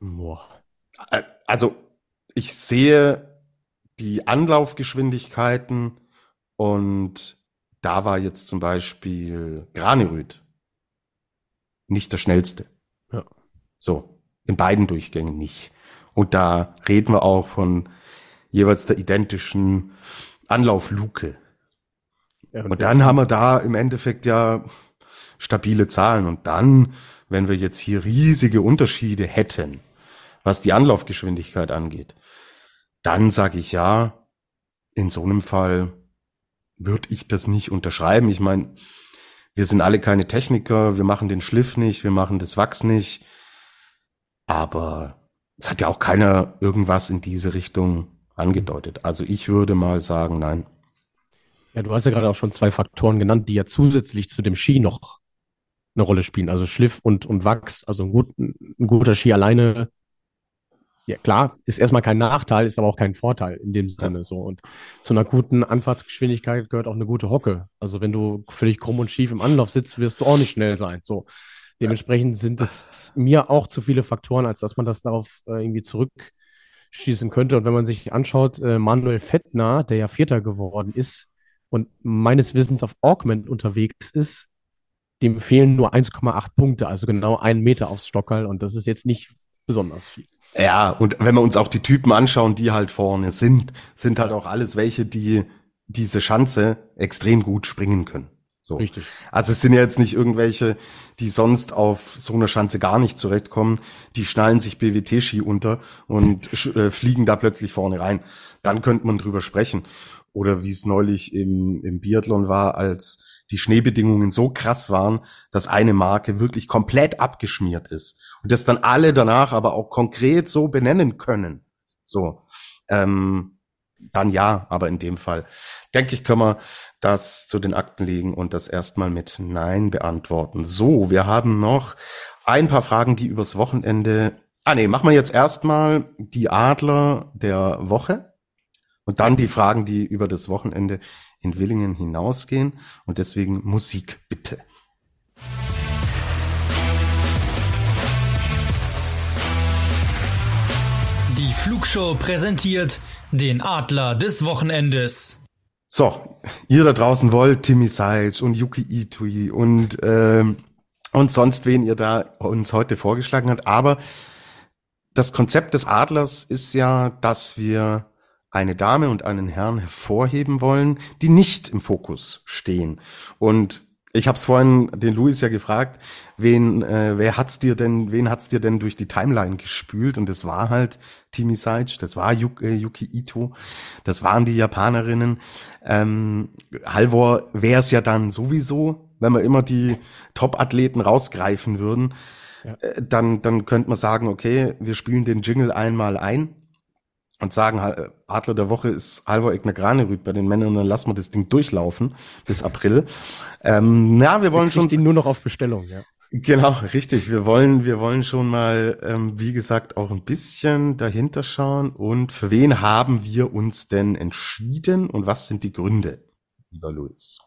Boah. Also, ich sehe die Anlaufgeschwindigkeiten und da war jetzt zum Beispiel Granerüt nicht der schnellste. Ja. So, in beiden Durchgängen nicht. Und da reden wir auch von jeweils der identischen Anlaufluke. Ja, und, und dann haben wir da im Endeffekt ja stabile Zahlen. Und dann, wenn wir jetzt hier riesige Unterschiede hätten, was die Anlaufgeschwindigkeit angeht, dann sage ich ja, in so einem Fall würde ich das nicht unterschreiben. Ich meine, wir sind alle keine Techniker, wir machen den Schliff nicht, wir machen das Wachs nicht. Aber es hat ja auch keiner irgendwas in diese Richtung angedeutet. Also ich würde mal sagen, nein. Ja, du hast ja gerade auch schon zwei Faktoren genannt, die ja zusätzlich zu dem Ski noch eine Rolle spielen. Also Schliff und, und Wachs. Also ein, gut, ein guter Ski alleine ja klar, ist erstmal kein Nachteil, ist aber auch kein Vorteil in dem Sinne so. Und zu einer guten Anfahrtsgeschwindigkeit gehört auch eine gute Hocke. Also wenn du völlig krumm und schief im Anlauf sitzt, wirst du auch nicht schnell sein. So. Dementsprechend sind es mir auch zu viele Faktoren, als dass man das darauf äh, irgendwie zurückschießen könnte. Und wenn man sich anschaut, äh, Manuel Fettner, der ja Vierter geworden ist und meines Wissens auf Augment unterwegs ist, dem fehlen nur 1,8 Punkte, also genau einen Meter aufs Stockerl. Und das ist jetzt nicht besonders viel. Ja, und wenn wir uns auch die Typen anschauen, die halt vorne sind, sind halt auch alles welche, die diese Schanze extrem gut springen können. So. Richtig. Also es sind ja jetzt nicht irgendwelche, die sonst auf so einer Schanze gar nicht zurechtkommen, die schnallen sich BWT-Ski unter und äh, fliegen da plötzlich vorne rein. Dann könnte man drüber sprechen. Oder wie es neulich im, im Biathlon war, als die Schneebedingungen so krass waren, dass eine Marke wirklich komplett abgeschmiert ist und das dann alle danach aber auch konkret so benennen können. So, ähm, dann ja, aber in dem Fall denke ich, können wir das zu den Akten legen und das erstmal mit Nein beantworten. So, wir haben noch ein paar Fragen, die übers Wochenende. Ah nee, machen wir jetzt erstmal die Adler der Woche und dann die Fragen, die über das Wochenende in Willingen hinausgehen. Und deswegen Musik bitte. Die Flugshow präsentiert den Adler des Wochenendes. So, ihr da draußen wollt Timmy Seitz und Yuki Itui und, ähm, und sonst wen ihr da uns heute vorgeschlagen habt. Aber das Konzept des Adlers ist ja, dass wir eine Dame und einen Herrn hervorheben wollen, die nicht im Fokus stehen. Und ich habe es vorhin den Luis ja gefragt, wen, äh, wer hat's dir denn, wen hat's dir denn durch die Timeline gespült? Und das war halt Timi Saic, das war Yuki, äh, Yuki Ito, das waren die Japanerinnen. Ähm, Halvor wäre es ja dann sowieso, wenn wir immer die Top-Athleten rausgreifen würden. Ja. Äh, dann, dann könnte man sagen, okay, wir spielen den Jingle einmal ein und sagen, Adler der Woche ist Halvor Egner Granerüt bei den Männern, dann lassen wir das Ding durchlaufen bis April. Ähm, ja, wir wollen schon. ihn nur noch auf Bestellung, ja. Genau, richtig. Wir wollen, wir wollen schon mal, ähm, wie gesagt, auch ein bisschen dahinter schauen. Und für wen haben wir uns denn entschieden und was sind die Gründe, lieber Luis?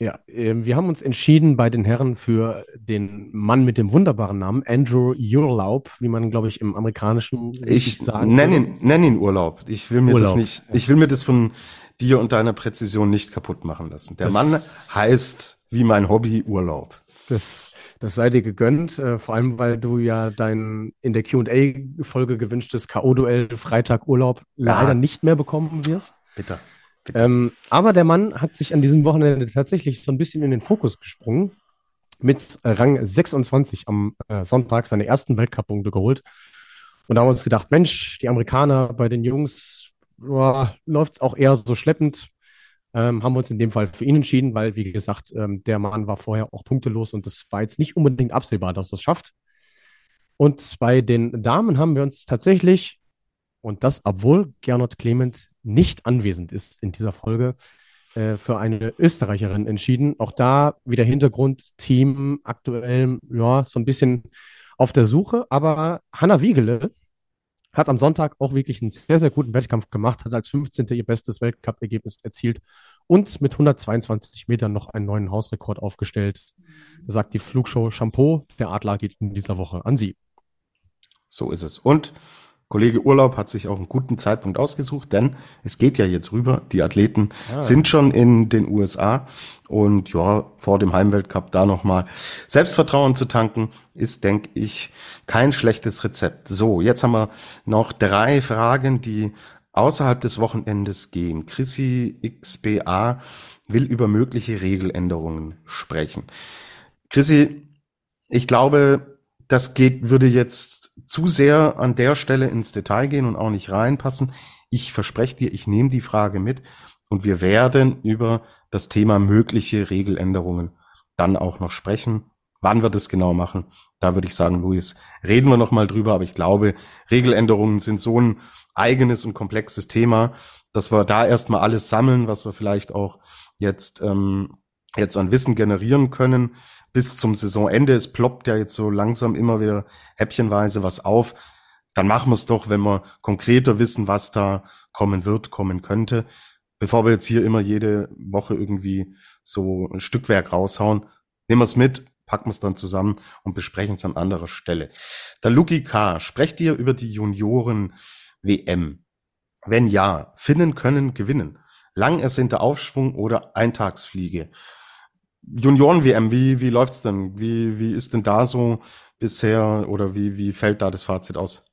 Ja, ähm, wir haben uns entschieden bei den Herren für den Mann mit dem wunderbaren Namen, Andrew Urlaub, wie man, glaube ich, im amerikanischen ich sagen nenn ihn, nenn ihn Urlaub. Ich will mir Urlaub. das nicht, ich will mir das von dir und deiner Präzision nicht kaputt machen lassen. Der das, Mann heißt wie mein Hobby Urlaub. Das, das sei dir gegönnt, äh, vor allem weil du ja dein in der Q&A-Folge gewünschtes K.O.-Duell Freitag Urlaub ja. leider nicht mehr bekommen wirst. Bitte. Ähm, aber der Mann hat sich an diesem Wochenende tatsächlich so ein bisschen in den Fokus gesprungen. Mit Rang 26 am äh, Sonntag seine ersten Weltcup-Punkte geholt. Und da haben wir uns gedacht, Mensch, die Amerikaner bei den Jungs läuft es auch eher so schleppend. Ähm, haben wir uns in dem Fall für ihn entschieden, weil, wie gesagt, ähm, der Mann war vorher auch punktelos und das war jetzt nicht unbedingt absehbar, dass er es schafft. Und bei den Damen haben wir uns tatsächlich und das, obwohl Gernot Clemens nicht anwesend ist in dieser Folge, äh, für eine Österreicherin entschieden. Auch da wieder Hintergrund, Team aktuell, ja, so ein bisschen auf der Suche. Aber Hanna Wiegele hat am Sonntag auch wirklich einen sehr, sehr guten Wettkampf gemacht, hat als 15. ihr bestes Weltcup-Ergebnis erzielt und mit 122 Metern noch einen neuen Hausrekord aufgestellt. Sagt die Flugshow Shampoo, der Adler geht in dieser Woche an sie. So ist es. Und Kollege Urlaub hat sich auch einen guten Zeitpunkt ausgesucht, denn es geht ja jetzt rüber. Die Athleten ah. sind schon in den USA und ja, vor dem Heimweltcup da nochmal Selbstvertrauen zu tanken, ist, denke ich, kein schlechtes Rezept. So, jetzt haben wir noch drei Fragen, die außerhalb des Wochenendes gehen. Chrissy XBA will über mögliche Regeländerungen sprechen. Chrissy, ich glaube, das geht, würde jetzt zu sehr an der Stelle ins Detail gehen und auch nicht reinpassen. Ich verspreche dir, ich nehme die Frage mit und wir werden über das Thema mögliche Regeländerungen dann auch noch sprechen. Wann wir das genau machen, da würde ich sagen, Luis, reden wir noch mal drüber. Aber ich glaube, Regeländerungen sind so ein eigenes und komplexes Thema, dass wir da erstmal alles sammeln, was wir vielleicht auch jetzt ähm, jetzt an Wissen generieren können bis zum Saisonende. Es ploppt ja jetzt so langsam immer wieder häppchenweise was auf. Dann machen wir es doch, wenn wir konkreter wissen, was da kommen wird, kommen könnte. Bevor wir jetzt hier immer jede Woche irgendwie so ein Stückwerk raushauen, nehmen wir es mit, packen wir es dann zusammen und besprechen es an anderer Stelle. Der Luki K. Sprecht ihr über die Junioren WM? Wenn ja, Finnen können gewinnen. Lang ersehnter Aufschwung oder Eintagsfliege. Junioren-WM, wie, wie läuft's denn? Wie, wie ist denn da so bisher oder wie, wie fällt da das Fazit aus?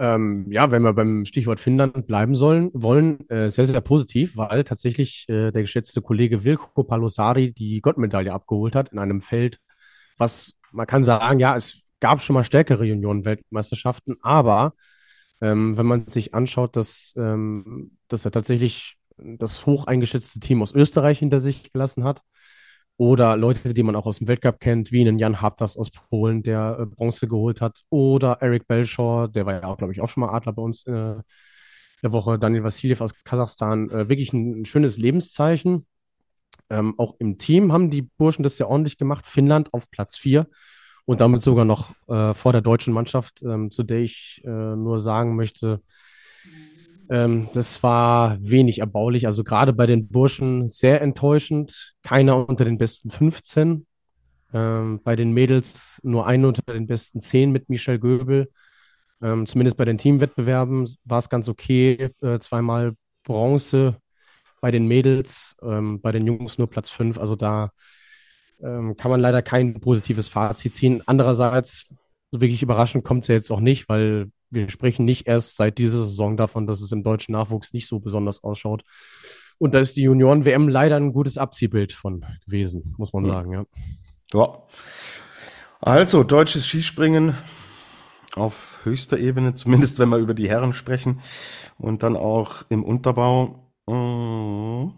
Ähm, ja, wenn wir beim Stichwort Finnland bleiben sollen, wollen, äh, sehr, sehr positiv, weil tatsächlich äh, der geschätzte Kollege Wilko Palosari die Goldmedaille abgeholt hat in einem Feld, was man kann sagen, ja, es gab schon mal stärkere Junioren-Weltmeisterschaften, aber ähm, wenn man sich anschaut, dass, ähm, dass er tatsächlich das hoch eingeschätzte Team aus Österreich hinter sich gelassen hat. Oder Leute, die man auch aus dem Weltcup kennt, wie einen Jan Habtas aus Polen, der äh, Bronze geholt hat. Oder Eric Belshore, der war ja auch, glaube ich, auch schon mal Adler bei uns äh, der Woche. Daniel Vassiljev aus Kasachstan. Äh, wirklich ein, ein, schönes Lebenszeichen. Ähm, auch im Team haben die Burschen das ja ordentlich gemacht. Finnland auf Platz 4 und damit sogar noch äh, vor der deutschen Mannschaft, ähm, zu der ich äh, nur sagen möchte, ähm, das war wenig erbaulich. Also gerade bei den Burschen sehr enttäuschend. Keiner unter den besten 15. Ähm, bei den Mädels nur einer unter den besten 10 mit Michelle Göbel. Ähm, zumindest bei den Teamwettbewerben war es ganz okay. Äh, zweimal Bronze bei den Mädels, ähm, bei den Jungs nur Platz 5. Also da ähm, kann man leider kein positives Fazit ziehen. Andererseits, wirklich überraschend kommt es ja jetzt auch nicht, weil wir sprechen nicht erst seit dieser Saison davon, dass es im deutschen Nachwuchs nicht so besonders ausschaut. Und da ist die Junioren-WM leider ein gutes Abziehbild von gewesen, muss man sagen, ja. Ja. Also, deutsches Skispringen auf höchster Ebene, zumindest wenn wir über die Herren sprechen. Und dann auch im Unterbau. Mmh.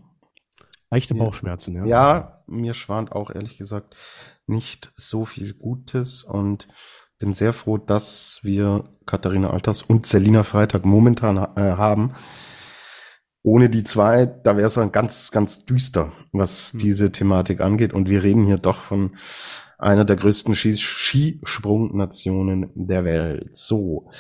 Leichte Bauchschmerzen, ja. Ja, mir schwant auch ehrlich gesagt nicht so viel Gutes und bin sehr froh, dass wir Katharina Alters und Selina Freitag momentan äh, haben. Ohne die zwei, da wäre es dann ganz, ganz düster, was hm. diese Thematik angeht. Und wir reden hier doch von einer der größten Skisprungnationen der Welt. So.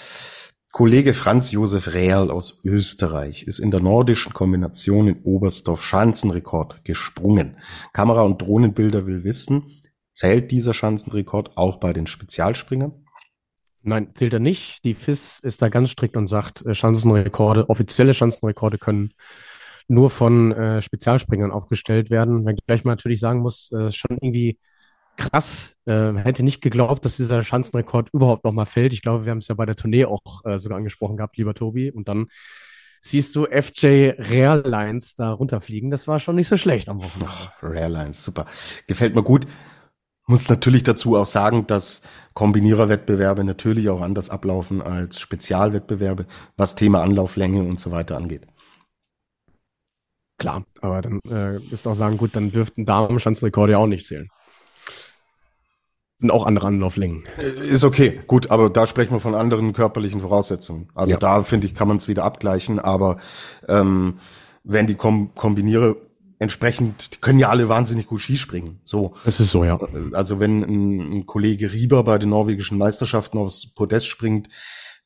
Kollege Franz Josef Rehl aus Österreich ist in der nordischen Kombination in Oberstdorf Schanzenrekord gesprungen. Kamera- und Drohnenbilder will wissen, Zählt dieser Schanzenrekord auch bei den Spezialspringern? Nein, zählt er nicht. Die FIS ist da ganz strikt und sagt, äh, Schanzenrekorde, offizielle Schanzenrekorde können nur von äh, Spezialspringern aufgestellt werden. Wenn gleich mal natürlich sagen muss, äh, schon irgendwie krass. Äh, hätte nicht geglaubt, dass dieser Schanzenrekord überhaupt noch mal fällt. Ich glaube, wir haben es ja bei der Tournee auch äh, sogar angesprochen gehabt, lieber Tobi. Und dann siehst du FJ Rare Lines da runterfliegen. Das war schon nicht so schlecht am Wochenende. Rare Lines, super. Gefällt mir gut. Muss natürlich dazu auch sagen, dass Kombiniererwettbewerbe natürlich auch anders ablaufen als Spezialwettbewerbe, was Thema Anlauflänge und so weiter angeht. Klar, aber dann äh, ist auch sagen, gut, dann dürften Damenschanzenrekorde ja auch nicht zählen. Sind auch andere Anlauflängen. Äh, ist okay, gut, aber da sprechen wir von anderen körperlichen Voraussetzungen. Also ja. da finde ich, kann man es wieder abgleichen, aber ähm, wenn die Kom Kombiniere entsprechend, die können ja alle wahnsinnig gut Skispringen. So. Es ist so, ja. Also wenn ein, ein, Kollege Rieber bei den norwegischen Meisterschaften aufs Podest springt,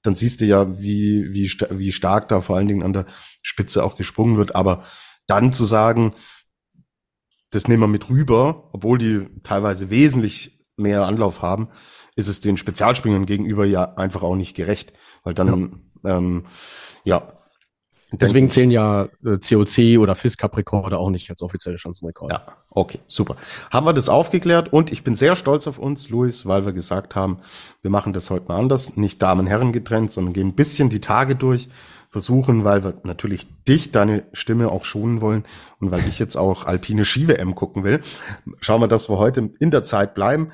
dann siehst du ja, wie, wie, wie stark da vor allen Dingen an der Spitze auch gesprungen wird. Aber dann zu sagen, das nehmen wir mit rüber, obwohl die teilweise wesentlich mehr Anlauf haben, ist es den Spezialspringern gegenüber ja einfach auch nicht gerecht. Weil dann, ja, ähm, ja Deswegen zählen ja äh, COC oder FIS-Cup-Rekorde auch nicht als offizielle Schanzenrekorde. Ja, okay, super. Haben wir das aufgeklärt und ich bin sehr stolz auf uns, Luis, weil wir gesagt haben, wir machen das heute mal anders, nicht Damen-Herren getrennt, sondern gehen ein bisschen die Tage durch, versuchen, weil wir natürlich dich, deine Stimme auch schonen wollen und weil ich jetzt auch alpine Ski-WM gucken will, schauen wir, dass wir heute in der Zeit bleiben.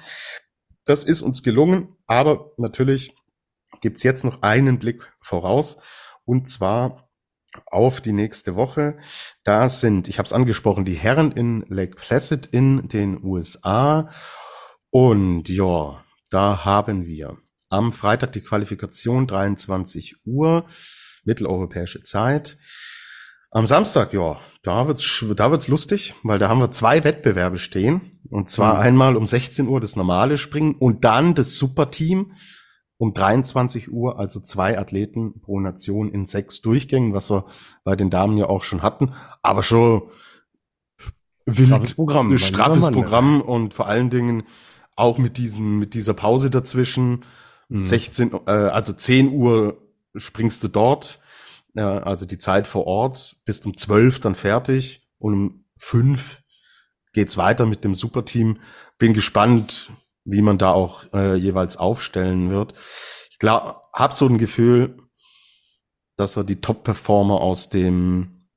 Das ist uns gelungen, aber natürlich gibt's jetzt noch einen Blick voraus und zwar auf die nächste Woche. Da sind, ich habe es angesprochen, die Herren in Lake Placid in den USA. Und ja, da haben wir am Freitag die Qualifikation 23 Uhr mitteleuropäische Zeit. Am Samstag, ja, da wird's, da wird's lustig, weil da haben wir zwei Wettbewerbe stehen. Und zwar mhm. einmal um 16 Uhr das normale Springen und dann das Superteam um 23 Uhr, also zwei Athleten pro Nation in sechs Durchgängen, was wir bei den Damen ja auch schon hatten, aber schon wild, straffes Programm, straffes Programm und vor allen Dingen auch mit diesen, mit dieser Pause dazwischen, mhm. 16, äh, also 10 Uhr springst du dort, äh, also die Zeit vor Ort, bist um 12 dann fertig und um 5 geht's weiter mit dem Superteam. Bin gespannt, wie man da auch äh, jeweils aufstellen wird. Ich glaube, habe so ein Gefühl, dass wir die Top-Performer aus dem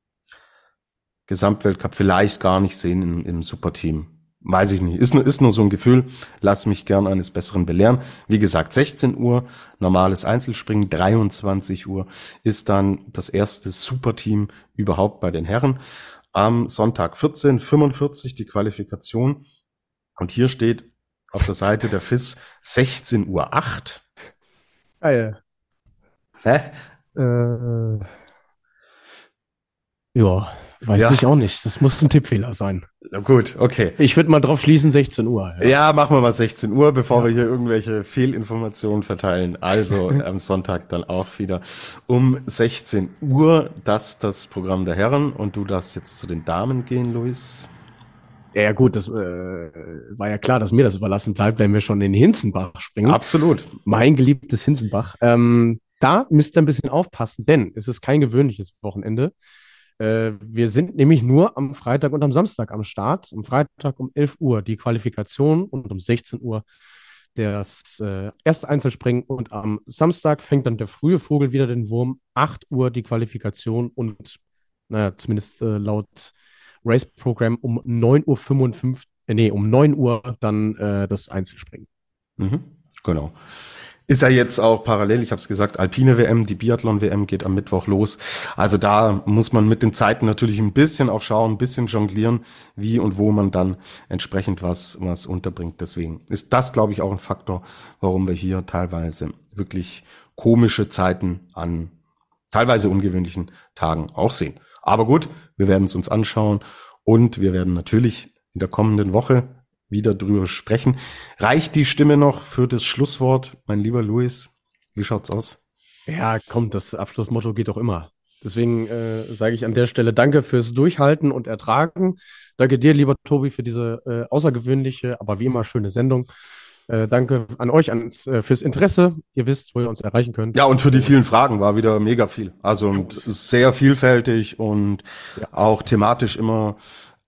Gesamtweltcup vielleicht gar nicht sehen im, im Superteam. weiß ich nicht. Ist nur, ist nur so ein Gefühl. Lass mich gern eines Besseren belehren. Wie gesagt, 16 Uhr, normales Einzelspringen, 23 Uhr ist dann das erste Superteam überhaupt bei den Herren. Am Sonntag 14.45 die Qualifikation. Und hier steht auf der Seite der FIS 16 Uhr 8. Geil. Hä? Äh, ja, weiß ja. ich auch nicht. Das muss ein Tippfehler sein. Na gut, okay. Ich würde mal drauf schließen, 16 Uhr. Ja, ja machen wir mal 16 Uhr, bevor ja. wir hier irgendwelche Fehlinformationen verteilen. Also am Sonntag dann auch wieder um 16 Uhr. Das das Programm der Herren. Und du darfst jetzt zu den Damen gehen, Luis. Ja, gut, das äh, war ja klar, dass mir das überlassen bleibt, wenn wir schon in Hinzenbach springen. Absolut. Mein geliebtes Hinzenbach. Ähm, da müsst ihr ein bisschen aufpassen, denn es ist kein gewöhnliches Wochenende. Äh, wir sind nämlich nur am Freitag und am Samstag am Start. Am Freitag um 11 Uhr die Qualifikation und um 16 Uhr das äh, erste Einzelspringen und am Samstag fängt dann der frühe Vogel wieder den Wurm. 8 Uhr die Qualifikation und, naja, zumindest äh, laut Race Program um 9.55 Uhr, äh, nee, um 9 Uhr dann äh, das Einzelspringen. Mhm, genau. Ist ja jetzt auch parallel, ich habe es gesagt, Alpine WM, die Biathlon WM geht am Mittwoch los. Also da muss man mit den Zeiten natürlich ein bisschen auch schauen, ein bisschen jonglieren, wie und wo man dann entsprechend was was unterbringt. Deswegen ist das, glaube ich, auch ein Faktor, warum wir hier teilweise wirklich komische Zeiten an teilweise ungewöhnlichen Tagen auch sehen. Aber gut, wir werden es uns anschauen und wir werden natürlich in der kommenden Woche wieder drüber sprechen. Reicht die Stimme noch für das Schlusswort, mein lieber Luis? Wie schaut's aus? Ja, komm, das Abschlussmotto geht doch immer. Deswegen äh, sage ich an der Stelle Danke fürs Durchhalten und Ertragen. Danke dir, lieber Tobi, für diese äh, außergewöhnliche, aber wie immer schöne Sendung. Äh, danke an euch ans, äh, fürs Interesse. Ihr wisst, wo ihr uns erreichen könnt. Ja, und für die vielen Fragen war wieder mega viel. Also und sehr vielfältig und ja. auch thematisch immer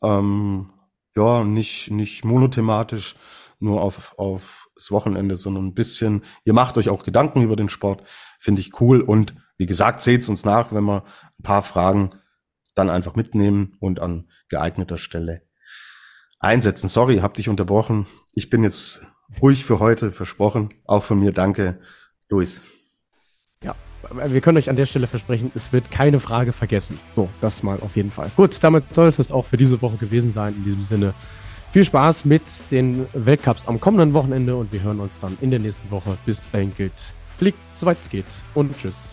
ähm, ja, nicht, nicht monothematisch nur auf, auf das Wochenende, sondern ein bisschen, ihr macht euch auch Gedanken über den Sport, finde ich cool. Und wie gesagt, seht's uns nach, wenn wir ein paar Fragen dann einfach mitnehmen und an geeigneter Stelle einsetzen. Sorry, hab dich unterbrochen. Ich bin jetzt ruhig für heute, versprochen. Auch von mir danke, Luis. Ja, wir können euch an der Stelle versprechen, es wird keine Frage vergessen. So, das mal auf jeden Fall. Gut, damit soll es auch für diese Woche gewesen sein. In diesem Sinne, viel Spaß mit den Weltcups am kommenden Wochenende und wir hören uns dann in der nächsten Woche. Bis dahin gilt, fliegt, soweit es geht und tschüss.